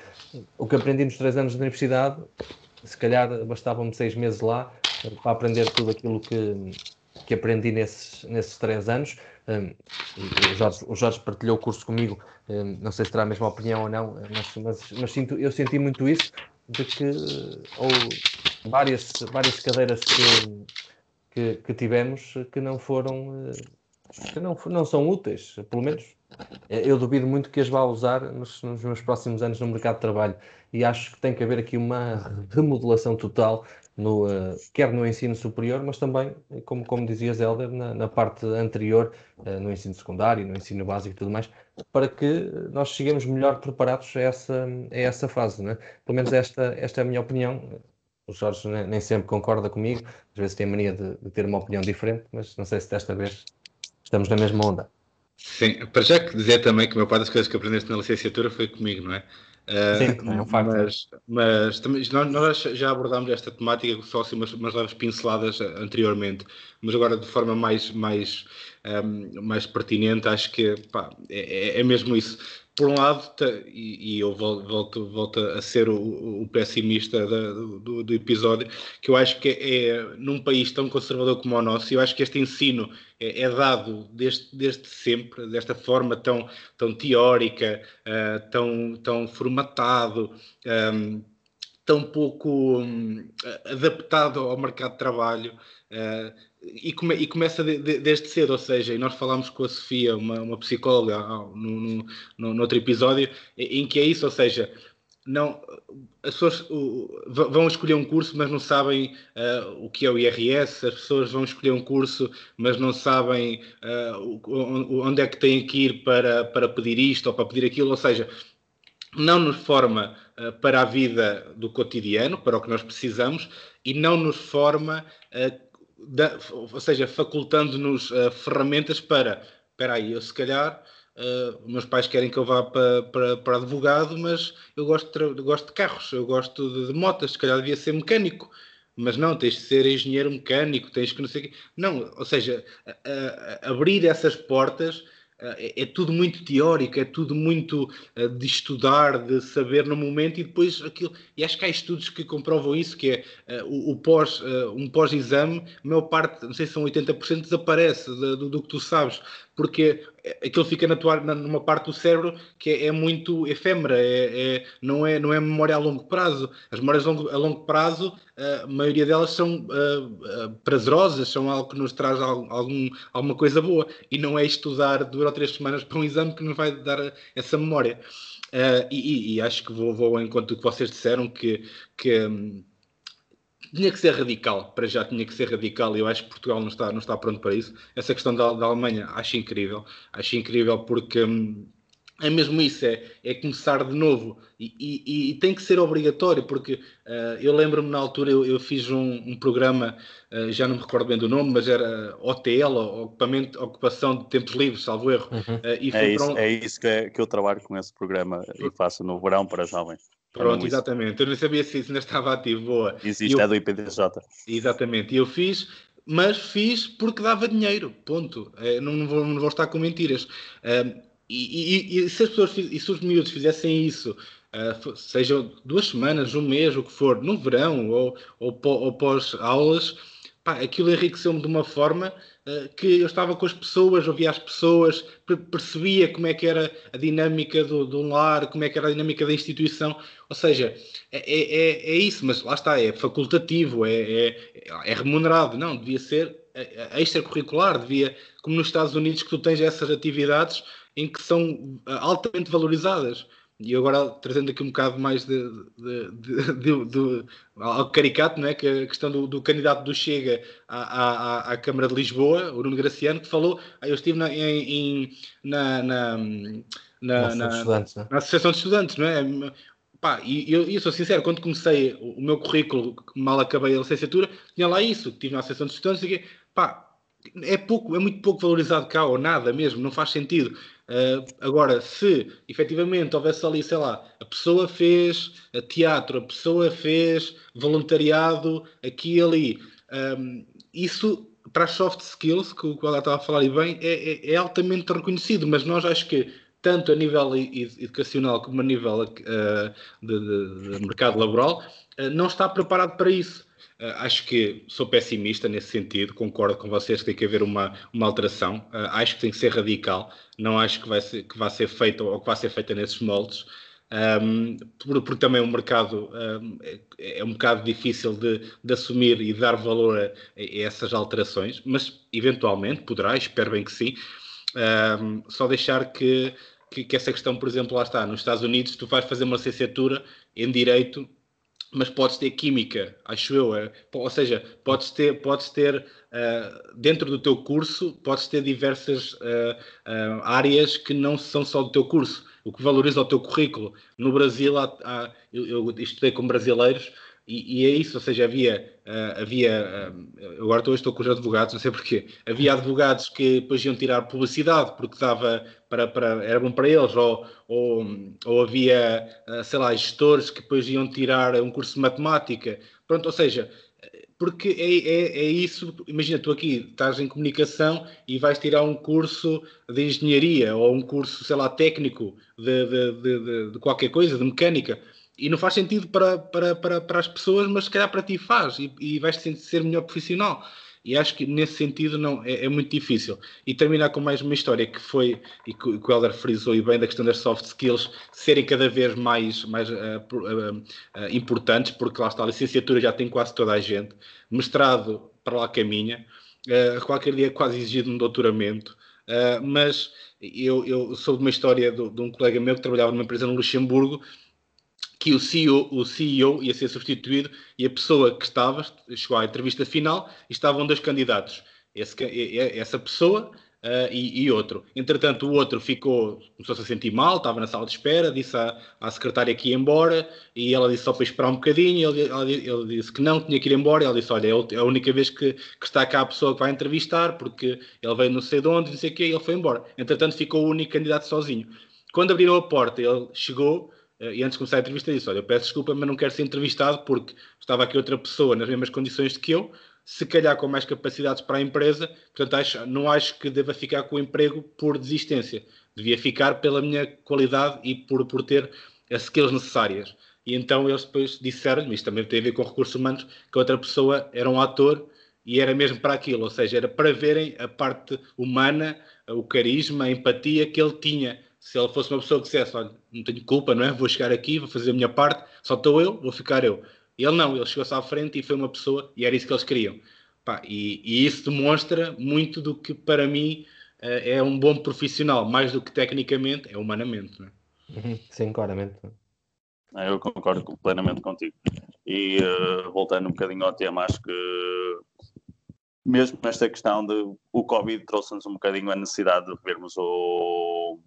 o que aprendi nos três anos de universidade, se calhar bastavam-me seis meses lá para aprender tudo aquilo que, que aprendi nesses, nesses três anos. Um, o, Jorge, o Jorge partilhou o curso comigo, um, não sei se terá a mesma opinião ou não, mas, mas, mas, sinto, eu senti muito isso, de que ou várias, várias cadeiras que, que, que tivemos que não foram que não, não são úteis, pelo menos eu duvido muito que as vá usar nos, nos meus próximos anos no mercado de trabalho e acho que tem que haver aqui uma remodelação total no, uh, quer no ensino superior, mas também, como, como dizia Helder, na, na parte anterior, uh, no ensino secundário, no ensino básico e tudo mais, para que nós cheguemos melhor preparados a essa, a essa fase. Né? Pelo menos esta, esta é a minha opinião. O Jorge nem, nem sempre concorda comigo, às vezes tem mania de, de ter uma opinião diferente, mas não sei se desta vez estamos na mesma onda. Sim, para já que dizer também que a maior parte das coisas que aprendeste na licenciatura foi comigo, não é? Sim, uh, é um facto. Mas, mas também, nós, já abordámos esta temática só assim umas, umas leves pinceladas anteriormente, mas agora de forma mais, mais, um, mais pertinente, acho que pá, é, é mesmo isso por um lado, e, e eu volto, volto a ser o, o pessimista da, do, do, episódio, que eu acho que é, é, num país tão conservador como o nosso, eu acho que este ensino é, é dado desde, desde sempre, desta forma tão, tão teórica, uh, tão, tão formatado. Um, tão pouco um, adaptado ao mercado de trabalho uh, e, come, e, começa de, de, desde cedo, ou seja, e nós falámos com a Sofia, uma, uma psicóloga, no, no, no, no, outro episódio, em que é isso, ou seja, não, as pessoas vão escolher um curso, mas não sabem uh, o que é o IRS, as pessoas vão escolher um curso, mas não sabem uh, onde é que têm que ir para, para pedir isto ou para pedir aquilo, ou seja, não nos forma uh, para a vida do cotidiano, para o que nós precisamos, e não nos forma, uh, da, ou seja, facultando-nos uh, ferramentas para, espera aí, eu se calhar, meus pais querem que eu vá para, para, para advogado, mas eu gosto de, gosto de carros, eu gosto de, de motas, se calhar devia ser mecânico. Mas não, tens de ser engenheiro mecânico, tens que não sei o quê. Não, ou seja, abrir essas portas é, é, tudo muito teórico, é tudo muito uh, de estudar, de saber no momento e depois aquilo. E acho que há estudos que comprovam isso, que é uh, o, pós, uh, um pós-exame, a maior parte, não sei se são 80%, desaparece do, do, que tu sabes porque aquilo fica na tua, numa parte do cérebro que é, é muito efêmera, é, é, não, é, não é memória a longo prazo. As memórias a longo, a longo prazo, a maioria delas são uh, prazerosas, são algo que nos traz algum, alguma coisa boa, e não é estudar duas ou três semanas para um exame que nos vai dar essa memória. Uh, e, e, acho que vou, vou ao encontro do que vocês disseram, que, que um, tinha que ser radical, para já tinha que ser radical, e eu acho que Portugal não está, não está pronto para isso. Essa questão da, da Alemanha, acho incrível, acho incrível porque hum, é mesmo isso, é, é começar de novo e, e, e tem que ser obrigatório, porque uh, eu lembro-me na altura, eu, eu fiz um, um programa, uh, já não me recordo bem do nome, mas era OTL, Ocupamento, Ocupação de Tempos Livres, salvo erro. Uhum. Uh, e é, isso, um... é isso que, é, que eu trabalho com esse programa e faço no verão para jovens. Pronto, exatamente. Eu não sabia se isso ainda estava ativo. Boa. Existe, eu... é do IPDJ. Exatamente. E eu fiz, mas fiz porque dava dinheiro. Ponto. É, não, não, vou, não vou estar com mentiras. Um, e, e, e, se as pessoas e se os miúdos fizessem isso, uh, seja duas semanas, um mês, o que for, no verão ou, ou, ou pós-aulas, aquilo enriqueceu-me de uma forma que eu estava com as pessoas, ouvia as pessoas, percebia como é que era a dinâmica do, do lar, como é que era a dinâmica da instituição. Ou seja, é, é, é, é isso, mas lá está, é facultativo, é, é, é remunerado. Não, devia ser é, é extracurricular, devia, como nos Estados Unidos, que tu tens essas atividades em que são eh, altamente valorizadas. E agora trazendo aqui um bocado mais de, de, de, de, algo caricato, não é? que a questão do, do candidato do Chega à, à, à, Câmara de Lisboa, o Nuno Graciano, que falou, ah, eu estive na, em, na, na, na, na, na, é? na Associação de Estudantes, não é? Pá, e eu, eu, sou sincero, quando comecei o, meu currículo, mal acabei a licenciatura, tinha lá isso, que estive na Associação de Estudantes, e pá, é pouco, é muito pouco valorizado cá, ou nada mesmo, não faz sentido. Uh, agora, se efetivamente houvesse ali, sei lá, a pessoa fez teatro, a pessoa fez voluntariado aqui e ali, um, isso para as soft skills, que o ela estava a falar e bem, é, é, é, altamente reconhecido, mas nós acho que tanto a nível educacional como a nível uh, de, de, de, mercado laboral, uh, não está preparado para isso. Uh, acho que sou pessimista nesse sentido, concordo com vocês que tem que haver uma, uma alteração. Acho que tem que ser radical, não acho que vai ser, que vai ser feita ou que vai ser feita nesses moldes. um, porque também o mercado um, é, é, um bocado difícil de, de assumir e dar valor a, a, essas alterações, mas eventualmente poderá, espero bem que sim, um, só deixar que, que, que, essa questão, por exemplo, lá está, nos Estados Unidos, tu vais fazer uma licenciatura em Direito mas podes ter química, acho eu. É, ou seja, podes ter, podes ter uh, dentro do teu curso, podes ter diversas uh, uh, áreas que não são só do teu curso, o que valoriza o teu currículo. No Brasil, há, há, eu, eu, estudei com brasileiros e, é isso, ou seja, havia, uh, havia uh, agora estou, estou com os advogados, não sei porquê, havia advogados que depois iam tirar publicidade porque dava para, para, era bom para eles, ou, ou, ou havia, uh, sei lá, gestores que depois iam tirar um curso de matemática, pronto, ou seja, porque é, é, é, isso, imagina, tu aqui estás em comunicação e vais tirar um curso de engenharia ou um curso, sei lá, técnico de, de, de, de qualquer coisa, de mecânica, e não faz sentido para, para, para, para as pessoas, mas se calhar para ti faz e, e vais ser melhor profissional. E acho que nesse sentido não é, é, muito difícil. E terminar com mais uma história que foi, e que, que o Helder frisou e bem, da questão das soft skills serem cada vez mais, mais uh, uh, uh, importantes, porque lá está, a licenciatura já tem quase toda a gente, mestrado para lá caminha, qualquer dia é quase exigido um doutoramento. mas eu, eu sou de uma história de, de um colega meu que trabalhava numa empresa no Luxemburgo que o CEO, o CEO ia ser substituído e a pessoa que estava chegou à entrevista final e estavam dois candidatos. Esse, essa pessoa uh, e, e, outro. Entretanto, o outro ficou, começou-se a sentir mal, estava na sala de espera, disse à, à secretária que ia embora e ela disse só para esperar um bocadinho. Ele, ele, disse que não, tinha que ir embora. Ela disse: Olha, é, é a única vez que, que, está cá a pessoa que vai entrevistar, porque ele veio não sei de onde, não sei o quê, e ele foi embora. Entretanto, ficou o único candidato sozinho. Quando abriram a porta, ele chegou e antes de começar a entrevista disse, olha, eu peço desculpa, mas não quero ser entrevistado porque estava aqui outra pessoa nas mesmas condições que eu, se calhar com mais capacidades para a empresa, portanto acho, não acho que deva ficar com o emprego por desistência, devia ficar pela minha qualidade e por, por ter as skills necessárias. E então eles depois disseram-me, isto também tem a ver com recursos humanos, que outra pessoa era um ator e era mesmo para aquilo, ou seja, era para verem a parte humana, o carisma, a empatia que ele tinha se ele fosse uma pessoa que dissesse, olha, não tenho culpa, não é? Vou chegar aqui, vou fazer a minha parte, só estou eu, vou ficar eu. E ele não, ele chegou-se à frente e foi uma pessoa, e era isso que eles queriam. Pá, e, e, isso demonstra muito do que para mim uh, é um bom profissional, mais do que tecnicamente, é humanamente, não é? Uhum, sim, claramente. Eu concordo plenamente contigo. E uh, voltando um bocadinho ao tema, acho que mesmo nesta questão de o Covid trouxe-nos um bocadinho a necessidade de revermos o,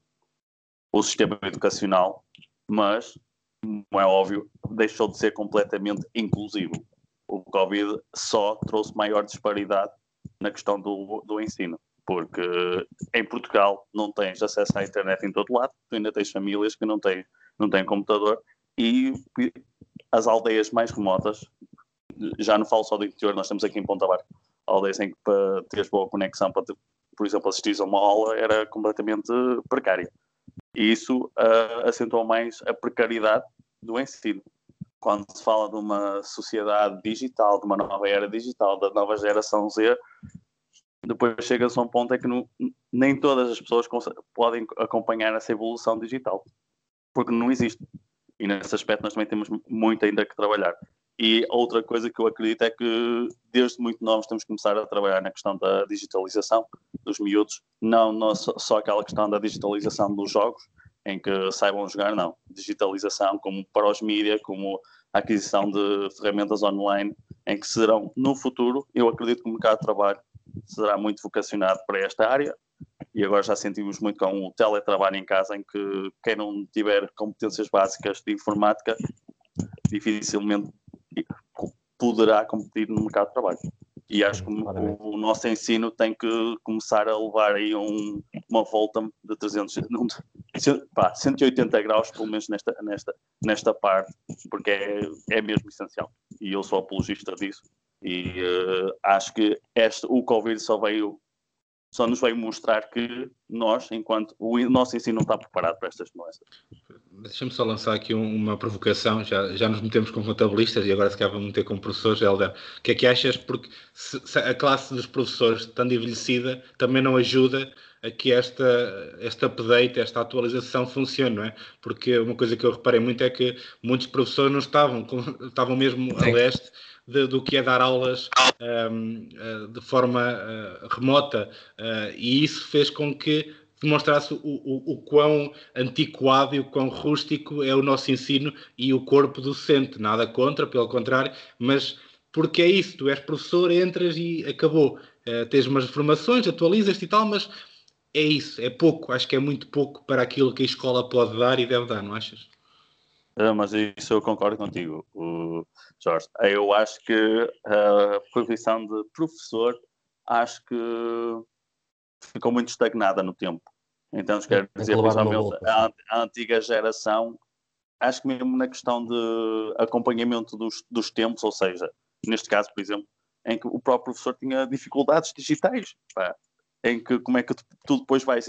o sistema educacional, mas, como é óbvio, deixou de ser completamente inclusivo. O Covid só trouxe maior disparidade na questão do, do ensino, porque em Portugal não tens acesso à internet em todo lado, tu ainda tens famílias que não têm, não têm computador e as aldeias mais remotas, já não falo só do interior, nós estamos aqui em Ponta Barca, aldeias em que para teres boa conexão para, por exemplo, assistir a uma aula era completamente precária. E isso uh, acentuou mais a precariedade do ensino. Quando se fala de uma sociedade digital, de uma nova era digital, da nova geração Z, depois chega-se a um ponto em que não, nem todas as pessoas podem acompanhar essa evolução digital, porque não existe. E nesse aspecto nós também temos muito ainda que trabalhar. E outra coisa que eu acredito é que desde muito novos temos que começar a trabalhar na questão da digitalização dos miúdos, não, não só aquela questão da digitalização dos jogos, em que saibam jogar, não. Digitalização como para os mídias, como a aquisição de ferramentas online, em que serão, no futuro, eu acredito que o mercado de trabalho será muito vocacionado para esta área, e agora já sentimos muito com o teletrabalho em casa, em que quem não tiver competências básicas de informática, dificilmente poderá competir no mercado de trabalho. E acho que o, o, nosso ensino tem que começar a levar aí um, uma volta de 300, não, pá, 180 graus, pelo menos nesta, nesta, nesta parte, porque é, é mesmo essencial. E eu sou apologista disso. E uh, acho que este, o Covid só veio só nos veio mostrar que nós, enquanto o nosso ensino não está preparado para estas mudanças. Deixa-me só lançar aqui uma provocação, já, já nos metemos com contabilistas e agora se calhar vamos meter com professores, Helder. O que é que achas? Porque se, se a classe dos professores, estando envelhecida, também não ajuda a que esta, esta update, esta atualização funcione, não é? Porque uma coisa que eu reparei muito é que muitos professores não estavam, estavam mesmo Sim. a leste de, do que é dar aulas um, uh, de forma uh, remota, uh, e isso fez com que demonstrasse o, o, o, quão antiquado e o quão rústico é o nosso ensino e o corpo docente. Nada contra, pelo contrário, mas porque é isso, tu és professor, entras e acabou. Uh, tens umas formações, atualizas-te e tal, mas é isso, é pouco, acho que é muito pouco para aquilo que a escola pode dar e deve dar, não achas? Ah, mas isso eu concordo contigo, Jorge. Eu acho que a profissão de professor acho que ficou muito estagnada no tempo. Então, quero dizer, principalmente a, a, antiga geração, acho que mesmo na questão de acompanhamento dos, dos tempos, ou seja, neste caso, por exemplo, em que o próprio professor tinha dificuldades digitais, pá, em que como é que tu, tu depois vais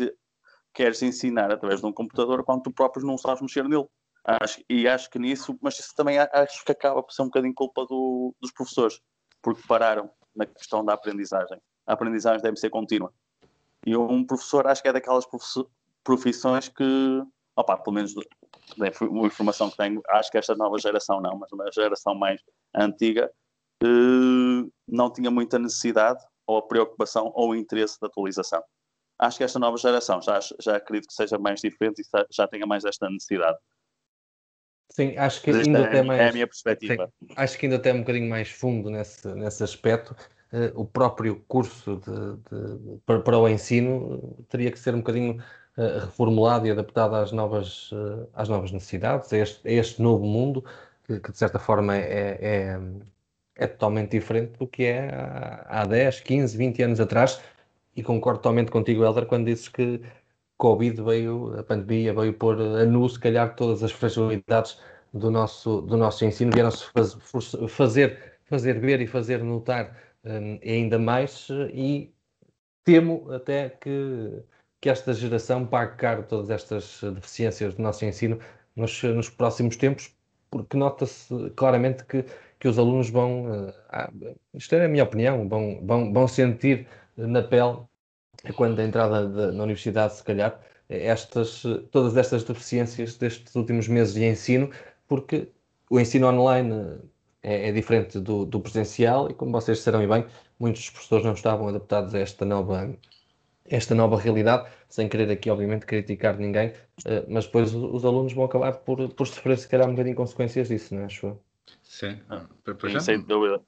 queres ensinar através de um computador quando tu próprio não sabes mexer nele. Acho, e acho que nisso, mas isso também acho que acaba por ser um bocadinho culpa do, dos professores, porque pararam na questão da aprendizagem. A aprendizagem deve ser contínua. E um professor acho que é daquelas profissões que, opa, pelo menos da informação que tenho, acho que esta nova geração não, mas uma geração mais antiga eh, não tinha muita necessidade ou a preocupação ou o interesse da atualização. Acho que esta nova geração já, já acredito que seja mais diferente e já tenha mais esta necessidade. Sim, acho que ainda é, até mais. É a minha perspectiva. Sim, acho que ainda até um bocadinho mais fundo nesse, nesse aspecto. Uh, o próprio curso de, de, para, para, o ensino teria que ser um bocadinho uh, reformulado e adaptado às novas, uh, às novas necessidades, a este, a este novo mundo, que, que, de certa forma é, é, é, totalmente diferente do que é há, há 10, 15, 20 anos atrás. E concordo totalmente contigo, Helder, quando dizes que Covid veio, a pandemia veio pôr a nu, se calhar, todas as fragilidades do nosso, do nosso ensino, vieram-se faz, fazer, fazer ver e fazer notar um, ainda mais e temo até que, que esta geração pague caro todas estas deficiências do nosso ensino nos, nos próximos tempos, porque nota-se claramente que, que os alunos vão, uh, ah, isto é a minha opinião, vão, vão, vão sentir na pele quando a entrada de, na universidade, se calhar, estas, todas estas deficiências destes últimos meses de ensino, porque o ensino online é, é diferente do, do, presencial e, como vocês disseram bem, muitos professores não estavam adaptados a esta nova, esta nova realidade, sem querer aqui, obviamente, criticar ninguém, eh, mas depois os, alunos vão acabar por, por sofrer, se calhar, um bocadinho consequências disso, não é? Sim, ah, já? sem dúvida.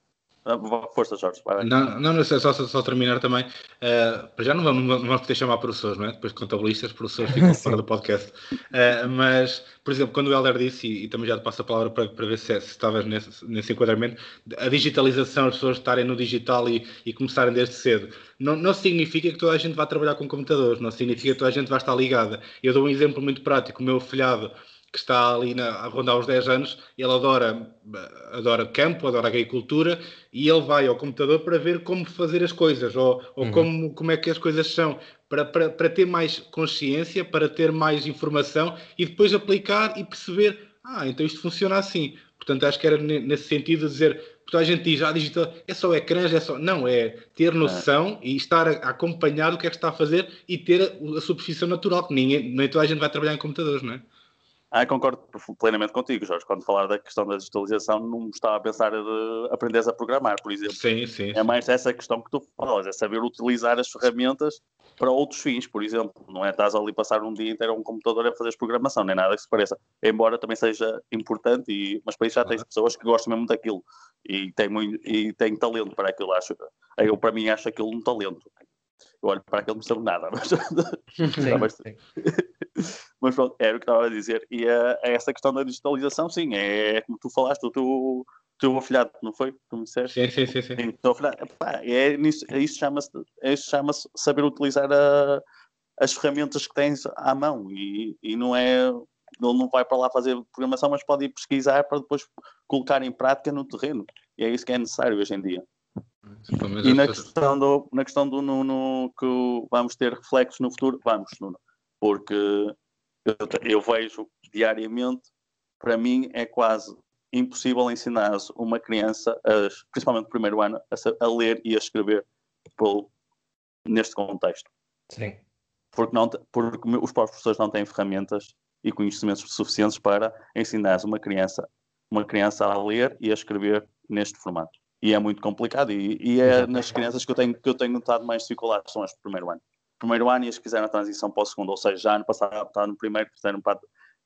Ah, força, Jorge. Vai, vai. Não, não, não só, só, só terminar também. Uh, já não vamos, não vamos poder chamar professores, não é? Depois de contabilistas, professores ficam fora do podcast. Uh, mas, por exemplo, quando o Helder disse, e, e também já te passo a palavra para, para ver se, se estavas nesse, nesse enquadramento, a digitalização, as pessoas estarem no digital e, e começarem desde cedo, não, não significa que toda a gente vá trabalhar com computadores, não significa que toda a gente vai estar ligada. Eu dou um exemplo muito prático. O meu filhado que está ali na, a rondar os 10 anos, ele adora, adora campo, adora agricultura e ele vai ao computador para ver como fazer as coisas ou, ou uhum. como, como é que as coisas são, para, para, para ter mais consciência, para ter mais informação e depois aplicar e perceber, ah, então isto funciona assim. Portanto, acho que era nesse sentido de dizer, toda a gente diz, ah, digital, é só ecrãs, é só. Não, é ter noção é. e estar a, a acompanhar o que é que está a fazer e ter a, a superfície natural, que ninguém, nem toda a gente vai trabalhar em computadores, não é? Ah, concordo plenamente contigo, Jorge. Quando falar da questão da digitalização, não estava a pensar de aprender a programar, por exemplo. Sim, sim. É mais essa questão que tu falas, é saber utilizar as ferramentas para outros fins, por exemplo. Não é estás ali passar um dia inteiro a um computador a fazer programação, nem nada que se pareça. Embora também seja importante, e, mas para isso já tens pessoas que gostam mesmo daquilo e têm, muito, e têm talento para aquilo. Acho, eu, para mim, acho aquilo um talento. Eu olho para aquilo não percebo nada, mas. Sim, mas... sim. Mas pronto, era o que estava a dizer. E uh, essa questão da digitalização, sim, é como tu falaste, o teu, teu afilhado, não foi? Tu me disseste? Sim, sim, sim. sim. Então, epá, é, nisso, é isso chama-se é chama saber utilizar a, as ferramentas que tens à mão e, e não é. Ele não vai para lá fazer programação, mas pode ir pesquisar para depois colocar em prática no terreno. E é isso que é necessário hoje em dia. E na questão, do, na questão do Nuno que vamos ter reflexos no futuro, vamos, Nuno, porque eu, eu vejo diariamente, para mim é quase impossível ensinar uma criança, a, principalmente no primeiro ano, a, a ler e a escrever pelo, neste contexto. Sim. Porque, não, porque os professores não têm ferramentas e conhecimentos suficientes para ensinar uma criança, uma criança a ler e a escrever neste formato. E é muito complicado. E, e é nas crianças que eu, tenho, que eu tenho notado mais dificuldades, são as do primeiro ano. Primeiro ano e as que fizeram a transição para o segundo, ou seja, já ano passado no primeiro, fizeram para,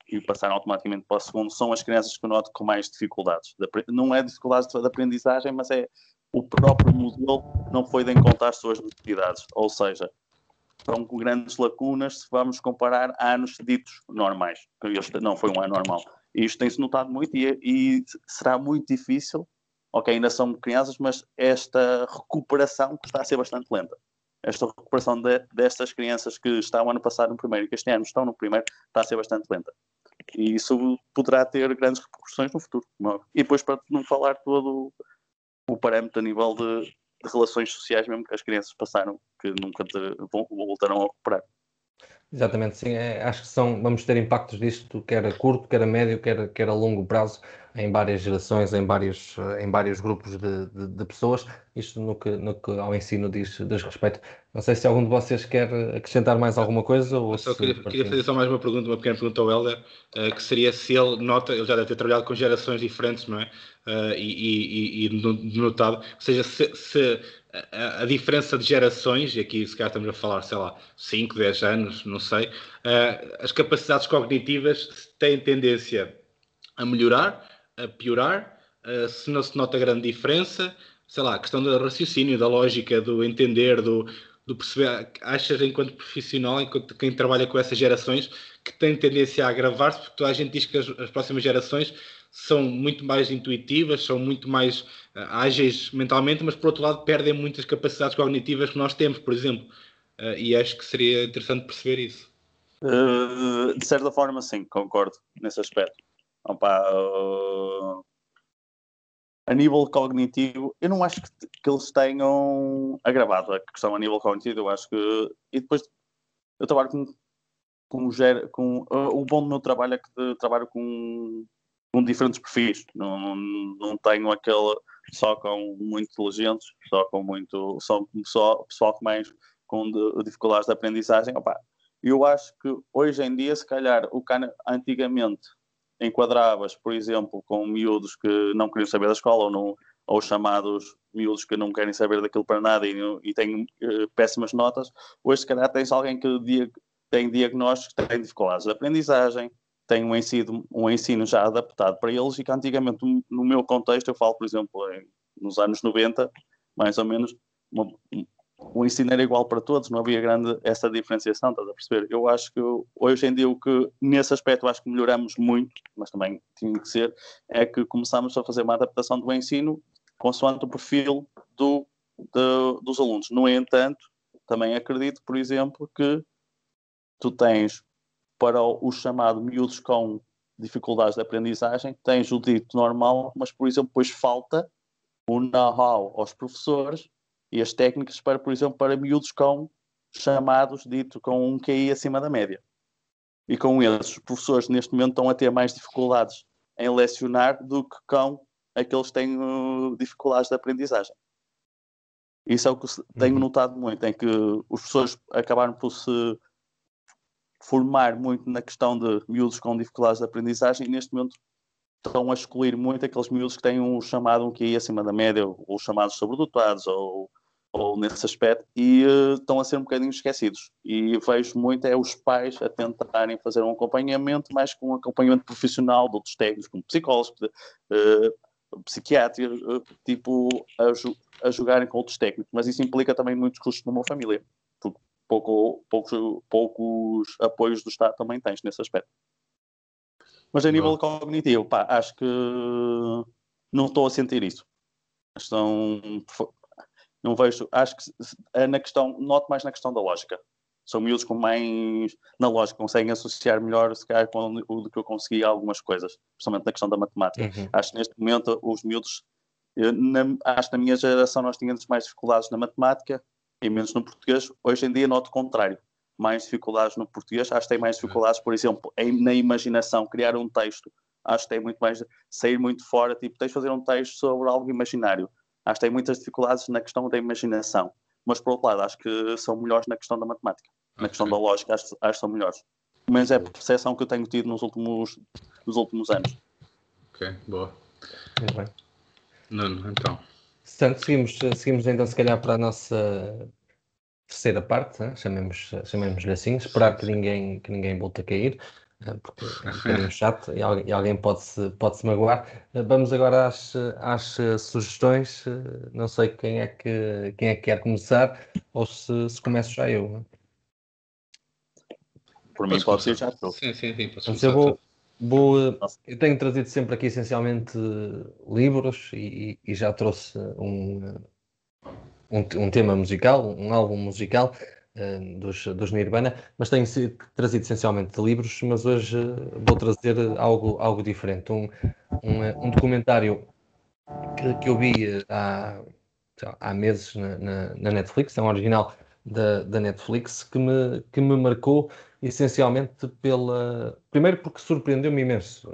e passaram automaticamente para o segundo, são as crianças que eu noto com mais dificuldades. Não é dificuldades de aprendizagem, mas é o próprio modelo não foi de encontrar as suas necessidades. Ou seja, estão com grandes lacunas se vamos comparar a anos ditos normais. Este não foi um ano normal. E isto tem-se notado muito e, e, será muito difícil. Ok, ainda são crianças, mas esta recuperação está a ser bastante lenta. Esta recuperação de, destas crianças que estavam ano passado no primeiro e que este ano estão no primeiro está a ser bastante lenta. E isso poderá ter grandes repercussões no futuro. Não? E depois, para não falar todo o parâmetro a nível de, de relações sociais, mesmo que as crianças passaram, que nunca te, vão, voltarão a recuperar. Exatamente, sim. É, acho que são, vamos ter impactos disto, quer a curto, quer a médio, quer, quer a longo prazo, em várias gerações, em vários, em vários grupos de, de, de pessoas. Isto no que, no que ao ensino diz, diz respeito. Não sei se algum de vocês quer acrescentar mais alguma coisa. Ou só queria, queria, fazer só mais uma pergunta, uma pequena pergunta ao Helder, uh, que seria se ele nota, ele já deve ter trabalhado com gerações diferentes, não é? Uh, e, e, e, notado, ou seja, se, se a, a, diferença de gerações, e aqui se calhar estamos a falar, sei lá, 5, 10 anos, não sei, uh, as capacidades cognitivas têm tendência a melhorar, a piorar, uh, se não se nota grande diferença, sei lá, a questão do raciocínio, da lógica, do entender, do, do perceber, achas enquanto profissional, enquanto quem trabalha com essas gerações, que tem tendência a agravar-se, porque toda a gente diz que as, as próximas gerações são muito mais intuitivas, são muito mais uh, ágeis mentalmente, mas por outro lado perdem muitas capacidades cognitivas que nós temos, por exemplo. Uh, e acho que seria interessante perceber isso. Uh, de certa forma, sim, concordo nesse aspecto. Opa, a nível cognitivo, eu não acho que, que, eles tenham agravado a questão a nível cognitivo. Eu acho que. E depois eu trabalho com. com, com o bom do meu trabalho é que trabalho com com diferentes perfis. Não, não tenho aquele só com muito inteligentes, só com muito. só, só pessoal com mais com de, dificuldades de aprendizagem. Opa, eu acho que hoje em dia, se calhar, o que antigamente enquadravas, por exemplo, com miúdos que não queriam saber da escola ou, não, ou chamados miúdos que não querem saber daquilo para nada e, e têm uh, péssimas notas, hoje se calhar tens alguém que dia, tem diagnósticos, tem dificuldades de aprendizagem, tem um ensino, um ensino já adaptado para eles e que antigamente, no meu contexto, eu falo, por exemplo, em, nos anos 90, mais ou menos, uma, o ensino era igual para todos, não havia grande essa diferenciação, estás a perceber? Eu acho que hoje em dia o que, nesse aspecto, acho que melhoramos muito, mas também tinha que ser, é que começamos a fazer uma adaptação do ensino consoante o perfil do, de, dos alunos. No entanto, também acredito, por exemplo, que tu tens para o, chamado miúdos com dificuldades de aprendizagem, tens o dito normal, mas, por exemplo, depois falta o know-how aos professores e as técnicas para, por exemplo, para miúdos com chamados dito com um QI acima da média. E com esses, os professores neste momento estão a ter mais dificuldades em lecionar do que com aqueles que têm uh, dificuldades de aprendizagem. Isso é o que tenho uhum. notado muito, em que os professores acabaram por se formar muito na questão de miúdos com dificuldades de aprendizagem e neste momento estão a escolher muito aqueles miúdos que têm um chamado um QI acima da média ou chamados sobredotados ou, ou nesse aspecto e uh, estão a ser um bocadinho esquecidos e vejo muito é os pais a tentarem fazer um acompanhamento mais com um acompanhamento profissional de outros técnicos como psicólogos uh, psiquiatras uh, tipo a, a jogarem com outros técnicos mas isso implica também muitos custos numa família pouco, poucos, poucos apoios do Estado também tens nesse aspecto. Mas a nível cognitivo, pá, acho que não estou a sentir isso. Estão, não vejo, acho que é na questão, noto mais na questão da lógica. São miúdos com mais, na lógica, conseguem associar melhor, se calhar, com o que eu consegui algumas coisas, principalmente na questão da matemática. Uhum. Acho que neste momento os miúdos Eu, na, acho que na minha geração nós tínhamos mais dificuldades na matemática e menos no português. Hoje em dia noto o contrário. Mais dificuldades no português. Acho que tem mais dificuldades, por exemplo, em, na imaginação, criar um texto. Acho que tem muito mais, sair muito fora, tipo, tens de fazer um texto sobre algo imaginário. Acho que tem muitas dificuldades na questão da imaginação. Mas, por outro lado, acho que são melhores na questão da matemática. Na questão da lógica, acho, acho que são melhores. Mas é a percepção que eu tenho tido nos últimos, nos últimos anos. Ok, boa. Muito bem. Nuno, então. Portanto, seguimos, seguimos então, se calhar, para a nossa terceira parte, né? chamemos, chamemos-lhe assim, esperar que ninguém, que ninguém volte a cair, porque é um bocadinho chato e alguém, e alguém pode-se pode -se magoar. Eh, vamos agora às, às eh, sugestões. Não sei quem é que, quem é que quer começar ou se, se começo já eu. Né? Por mim, pode ser já. Sim, sim, sim. Então, eu vou, vou, eu tenho trazido sempre aqui essencialmente livros e, e já trouxe um, um, um, tema musical, um álbum musical dos, dos Nirvana, mas tenho trazido essencialmente livros, mas hoje vou trazer algo, algo diferente. Um, um, um documentário que, que eu vi há, há meses na, na, na Netflix, é um original da, da Netflix, que me, que me marcou essencialmente pela. Primeiro, porque surpreendeu-me imenso.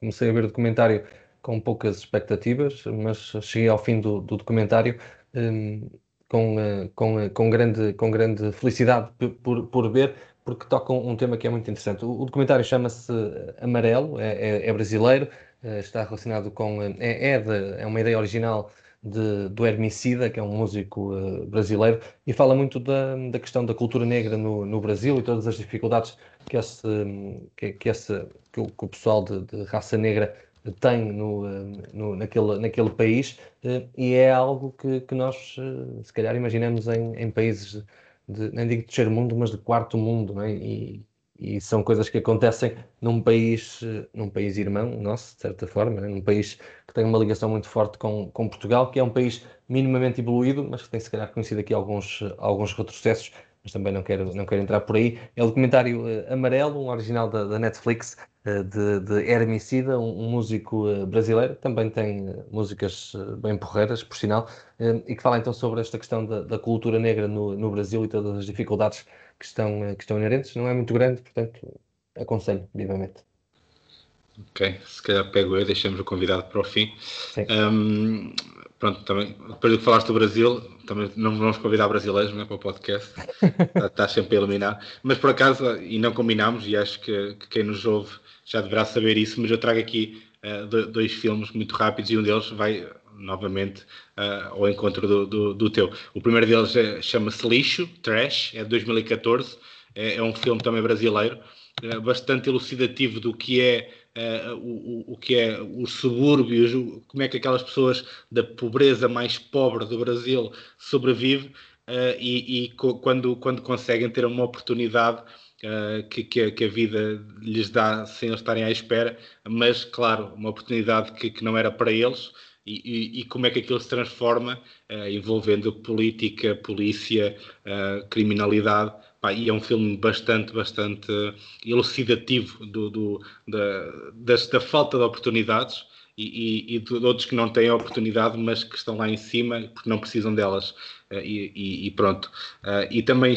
Comecei a ver o documentário com poucas expectativas, mas cheguei ao fim do, do documentário um, com, uh, com, uh, com, grande, com grande felicidade por, por ver, porque toca um, tema que é muito interessante. O, documentário chama-se Amarelo, é, é, é brasileiro, está relacionado com. é, é, de, é uma ideia original de, do Hermicida, que é um músico brasileiro, e fala muito da, da questão da cultura negra no, no Brasil e todas as dificuldades que, esse, que, que, esse, que, o, que o pessoal de, de, raça negra tem no, eh, no, naquele, naquele país, uh, e é algo que, que nós, uh, se calhar, imaginamos em, em países, de, nem digo de terceiro mundo, mas de quarto mundo, não é? E, e são coisas que acontecem num país, num país irmão nosso, de certa forma, né? num país que tem uma ligação muito forte com, com Portugal, que é um país minimamente evoluído, mas que tem se calhar conhecido aqui alguns, alguns retrocessos, mas também não quero, não quero entrar por aí. É o documentário uh, Amarelo, um original da, da Netflix, uh, de, de Hermicida, um, um músico uh, brasileiro, também tem músicas bem porreiras, por sinal, e que fala então sobre esta questão da, da cultura negra no, no Brasil e todas as dificuldades que estão, que estão inerentes. Não é muito grande, portanto, aconselho vivamente. Ok, se calhar pego eu, deixamos o convidado para o fim. Um, pronto, também, depois do que falaste do Brasil, também não vamos convidar brasileiros né, para o podcast, está sempre a eliminar. Mas por acaso, e não combinámos, e acho que, que, quem nos ouve já deverá saber isso, mas eu trago aqui uh, dois filmes muito rápidos e um deles vai novamente uh, ao encontro do, do, do, teu. O primeiro deles é, chama-se Lixo, Trash, é de 2014, é, é um filme também brasileiro, bastante elucidativo do que é uh, o, o, que é os subúrbios, como é que aquelas pessoas da pobreza mais pobre do Brasil sobrevivem uh, e, e quando, quando conseguem ter uma oportunidade uh, que, que, que, a vida lhes dá sem eles estarem à espera, mas claro, uma oportunidade que, que não era para eles. E, e, e, como é que aquilo se transforma, envolvendo política, polícia, criminalidade, Pá, e é um filme bastante, bastante elucidativo do, do da, da, falta de oportunidades e, e, e, de outros que não têm oportunidade, mas que estão lá em cima porque não precisam delas. Uh, e, e, pronto. Uh, e também,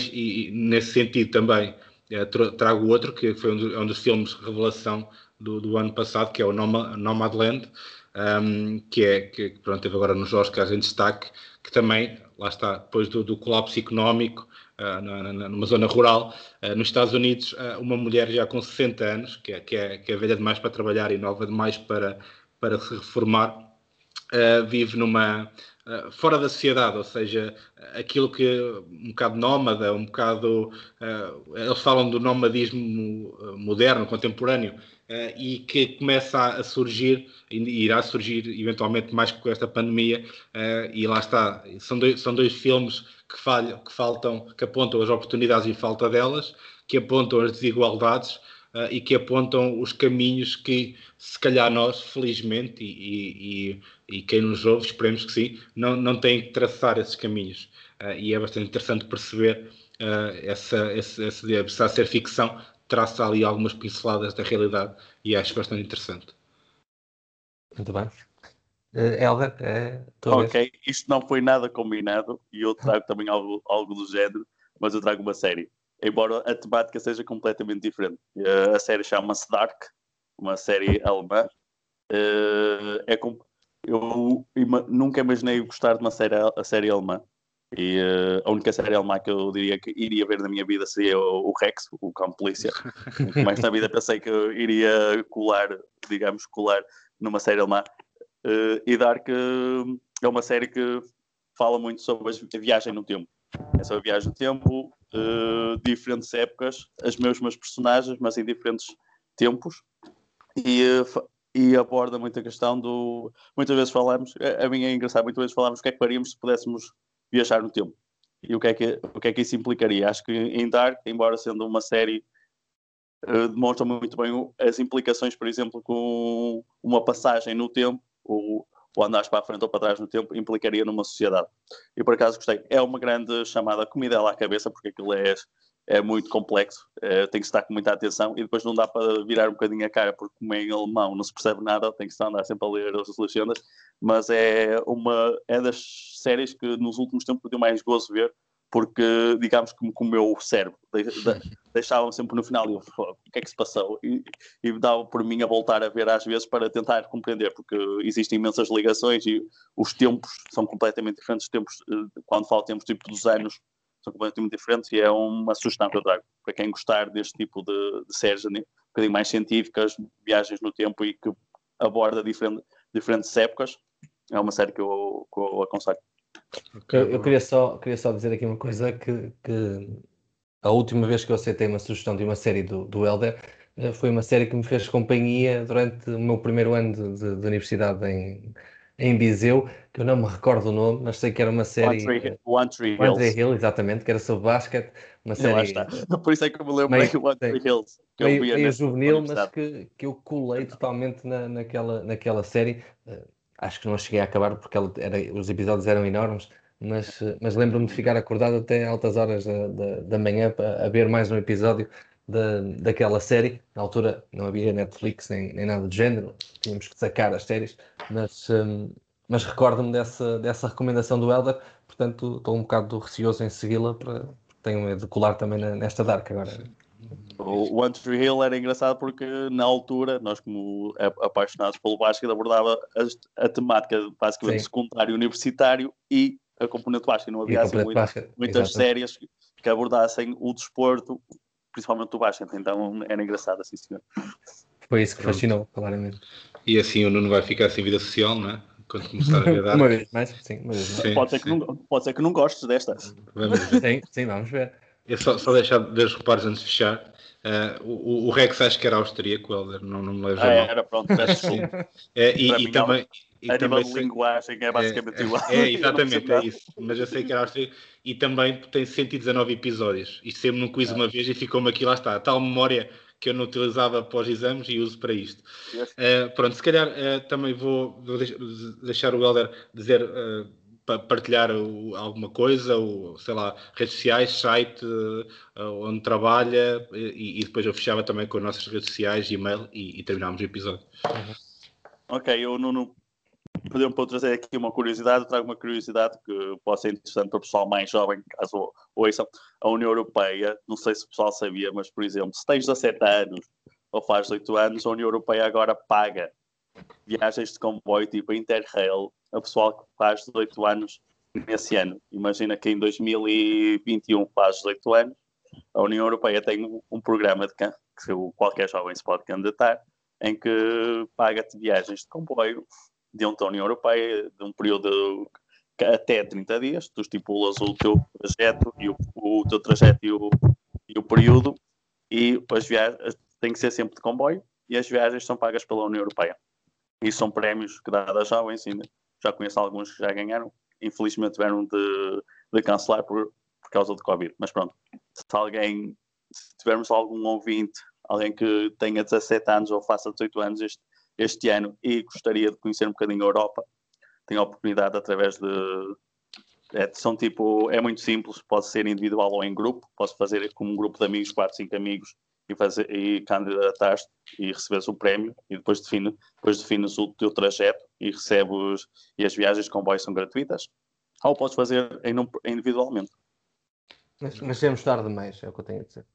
nesse sentido, também uh, trago outro, que foi um, do, é um, dos filmes revelação do, do, ano passado, que é o Nomadland, um, que é que pronto, teve agora nos Oscars em destaque, que também, lá está, depois do, do colapso económico, uh, numa zona rural, uh, nos Estados Unidos, uh, uma mulher já com 60 anos, que é, que, é, que é velha demais para trabalhar e nova demais para, para se reformar, vive numa. fora da sociedade, ou seja, aquilo que um bocado nómada, um bocado. eles falam do nomadismo moderno, contemporâneo, Uh, e que começa a surgir, e irá surgir eventualmente mais com esta pandemia, uh, e lá está. São dois, são dois filmes que, falham, que faltam, que apontam as oportunidades e falta delas, que apontam as desigualdades uh, e que apontam os caminhos que, se calhar, nós, felizmente, e, e, e quem nos ouve, esperemos que sim, não, não tem que traçar esses caminhos. Uh, e é bastante interessante perceber uh, essa, essa, essa, apesar de ser ficção, traça ali algumas pinceladas da realidade e acho bastante interessante. Muito bem. Helder, é. Ok, isto não foi nada combinado e eu trago também algo, algo do género, mas eu trago uma série. Embora a temática seja completamente diferente. Uh, a série chama-se Dark, uma série alemã. É com... Eu nunca imaginei gostar de uma série, a série alemã. E uh, a única série alemã que eu diria que iria ver na minha vida seria o, o Rex, o Cão Polícia. Mas na vida pensei que eu iria colar, digamos, colar numa série alemã. Uh, e Dark uh, é uma série que fala muito sobre a viagem no tempo. É sobre a viagem no tempo, diferentes épocas, as mesmas personagens, mas em diferentes tempos. E, e aborda muito a questão do. Muitas vezes falamos, a, a mim é engraçado, muitas vezes falamos o que é que faríamos se pudéssemos viajar no tempo. E o que é que, o que, é que isso implicaria? Acho que em Dark, embora sendo uma série, uh, demonstra muito bem as implicações, por exemplo, com uma passagem no tempo, ou, ou andares para a frente ou para trás no tempo, implicaria numa sociedade. E por acaso gostei. É uma grande chamada comida à cabeça, porque aquilo é é muito complexo, é, tem que estar com muita atenção e depois não dá para virar um bocadinho a cara porque como é em alemão não se percebe nada, tem que estar andar sempre a ler as legendas, mas é uma é das séries que nos últimos tempos deu mais gozo ver porque digamos que comeu o cérebro, deixavam sempre no final e eu, o que é que se passou? E, e dava por mim a voltar a ver às vezes para tentar compreender, porque existem imensas ligações e os tempos são completamente diferentes, os tempos, eh, quando falo tempos tipo dos anos são completamente diferentes e é uma sugestão que eu trago para quem gostar deste tipo de, de séries um bocadinho mais científicas, viagens no tempo e que aborda diferente, diferentes épocas. É uma série que eu, que eu aconselho. Okay. Eu, eu, queria, só, queria só dizer aqui uma coisa que, que a última vez que eu aceitei uma sugestão de uma série do, do Elder eh, foi uma série que me fez companhia durante o meu primeiro ano de, de, de universidade em, em Viseu, que eu não me recordo o nome, mas sei que era uma série. One Tree, One Tree Hill, exatamente, que era sobre basquete. Uma série. Lá está. Por isso é que eu me lembro meio, One Tree Hills. Que meio, eu meio juvenil, mas que, que eu colei totalmente na, naquela, naquela série. Acho que não cheguei a acabar porque ela era, os episódios eram enormes, mas, mas lembro-me de ficar acordado até altas horas da, da, da manhã para ver mais um episódio da, daquela série. Na altura não havia Netflix nem, nem nada do género, tínhamos que sacar as séries, mas, um, mas recordo-me dessa, dessa recomendação do Elder, portanto estou um bocado receoso em segui-la para tenho medo de colar também nesta Dark agora. O Tree Hill era engraçado porque na altura, nós como apaixonados pelo basquete, abordava a, a temática basicamente Sim. secundário universitário e a componente basquete. Não havia assim, muitas, muitas séries que abordassem o desporto principalmente o basquete, então era engraçado assim, senhor. Foi isso que Pronto. fascinou, claramente. E assim o Nuno vai ficar sem vida social, não é? Quando começar a ver Uma vez mais, sim, uma vez mais. Pode, ser que não, pode ser que não gostes desta. Vamos ver. Sim, sim, vamos ver. Eu só, só deixar dois reparos antes de fechar. Uh, o, o, Rex acho que era austríaco, Helder, não, não me lembro. Ah, era, pronto, peço é, e, e também, e a nível de linguagem é basicamente é, igual. É, exatamente, é isso. Mas eu sei que era austríaco e também tem 119 episódios. E sempre no quiz é. uma vez e ficou-me aqui, lá está, tal memória que eu não utilizava após exames e uso para isto. Uh, pronto, se calhar uh, também vou, vou, deixar o Helder dizer, partilhar alguma coisa, ou sei lá, redes sociais, site onde trabalha, e, e, depois eu fechava também com as nossas redes sociais, e-mail, e, e terminámos o episódio. Uhum. Ok, eu não, Podemos trazer aqui uma curiosidade, trago uma curiosidade que pode ser interessante para o pessoal mais jovem, caso ouçam. A União Europeia, não sei se o pessoal sabia, mas, por exemplo, se tens 17 anos ou faz 8 anos, a União Europeia agora paga viagens de comboio tipo Interrail a pessoal que faz 18 anos nesse ano. Imagina que em 2021 faz 18 anos, a União Europeia tem um, programa de que qualquer jovem se pode candidatar, em que paga-te viagens de comboio dentro da União Europeia, de um período de até 30 dias, tu estipulas o teu trajeto e o, o teu trajeto e o, e o período, e as viagens tem que ser sempre de comboio, e as viagens são pagas pela União Europeia. E são prémios que dá a jovens, ainda. Já conheço alguns que já ganharam, infelizmente tiveram de, de cancelar por, por causa do Covid. Mas pronto, se alguém, se tivermos algum ouvinte, alguém que tenha 17 anos ou faça 18 anos, este, este ano e gostaria de conhecer um bocadinho a Europa. Tenho a oportunidade através de. É, são tipo, é muito simples, pode ser individual ou em grupo, posso fazer como um grupo de amigos, 4, 5 amigos, e, fazer, e candidatar-te e receberes o prémio e depois, define, depois defines o teu trajeto e recebes e as viagens de comboio são gratuitas. Ou podes fazer individualmente. Nascemos tarde demais, é o que eu tenho a dizer.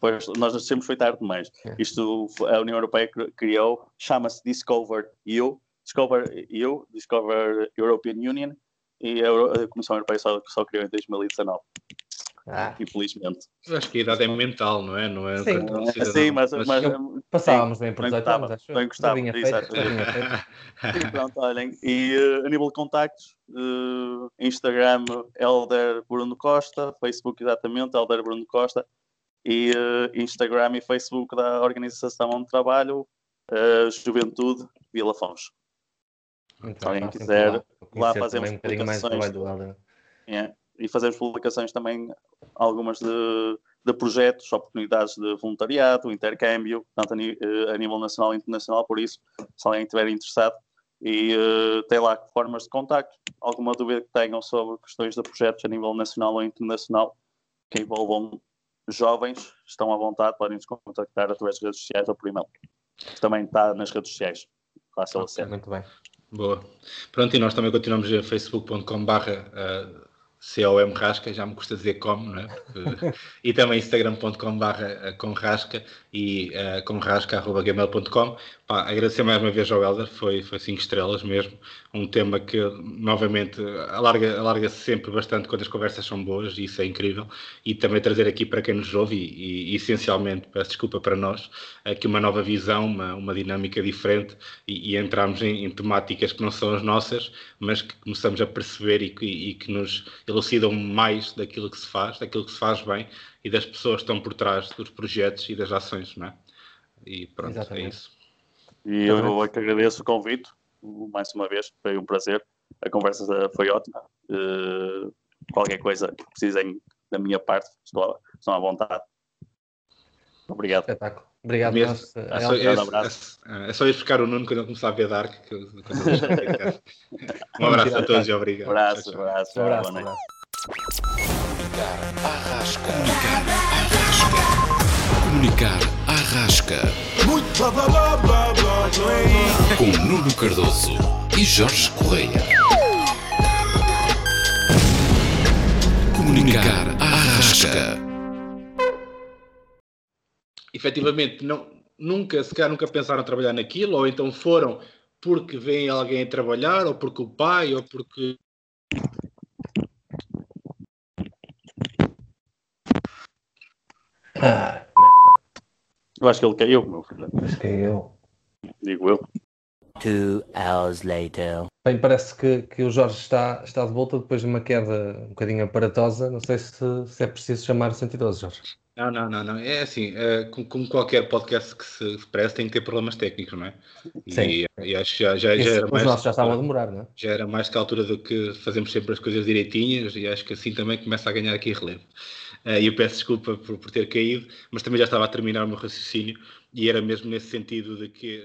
Pois, nós nascemos foi tarde demais. É. Isto a União Europeia criou, chama-se Discover EU, Discover EU, Discover European Union, e a, Comissão Europeia só, só criou em 2019. Ah. Infelizmente. Eu acho que a idade é mental, não é? Não é sim, é, sim mas, mas, mas passávamos bem por 18 anos, acho. Bem gostava, exato. e pronto, olhem, e uh, a nível de contactos, uh, Instagram, Elder Bruno Costa, Facebook exatamente, Elder Bruno Costa, e uh, Instagram e Facebook da Organização onde trabalho, Juventude Vila Fons. Se alguém quiser, lá, lá fazemos um publicações. Do yeah. E fazemos publicações também, algumas de, de projetos, oportunidades de voluntariado, intercâmbio, tanto a, eh, a nível nacional e internacional, por isso, se alguém estiver interessado, e uh, tem lá formas de contacto, alguma dúvida que tenham sobre questões de projetos a nível nacional ou internacional que envolvam jovens, estão à vontade, podem nos contactar através das redes sociais ou por e-mail. Também está nas redes sociais. Fácil acesso. Muito bem. Boa. Pronto, e nós também continuamos a facebook.com.br COM Rasca, já me custa dizer como, não é? e também instagram.com barra com rasca e uh, com rasca.gmail.com Pá, agradecer mais uma vez ao Helder, foi, foi cinco estrelas mesmo. Um tema que, novamente, alarga, alarga-se sempre bastante quando as conversas são boas, e isso é incrível. E também trazer aqui para quem nos ouve, e, e essencialmente, peço desculpa para nós, aqui uma nova visão, uma, uma dinâmica diferente, e, e entramos em, em, temáticas que não são as nossas, mas que começamos a perceber e que, e que nos elucidam mais daquilo que se faz, daquilo que se faz bem e das pessoas que estão por trás dos projetos e das ações, não é? E pronto, é Exatamente. é isso. E eu, eu é que agradeço o convite, mais uma vez, foi um prazer. A conversa foi ótima. Uh, qualquer coisa que precisem da minha parte, estou, estou à vontade. Obrigado. Espetáculo. Obrigado, Mesmo, nós, é, só, é, abraço. É, é, só ir buscar o Nuno quando ele começar a ver Dark. Que, um abraço a todos e obrigado. Abraço, abraço, um abraço, boa noite. Comunicar Arrasca. Comunicar Arrasca. Muito blá blá blá blá blá Com Nuno Cardoso e Jorge Correia. Comunicar Arrasca. Efetivamente, não, nunca, se calhar nunca pensaram trabalhar naquilo, ou então foram porque vem alguém a trabalhar, ou porque o pai, ou porque Ah, eu acho que ele caiu, meu filho. Acho que caiu. Digo eu. Two hours later. Bem, parece que, que o Jorge está, está de volta depois de uma queda um bocadinho aparatosa. Não sei se, se é preciso chamar o 112, Jorge. Não, não, não, não. É assim, é, como, como, qualquer podcast que se preste, tem que ter problemas técnicos, não é? Sim. E, e acho que já, já, já era os mais. Os nossos já estavam a demorar, não é? Já era mais que a altura do que fazemos sempre as coisas direitinhas e acho que assim também começa a ganhar aqui relevo. Uh, e eu peço desculpa por, por ter caído, mas também já estava a terminar o meu raciocínio e era mesmo nesse sentido de que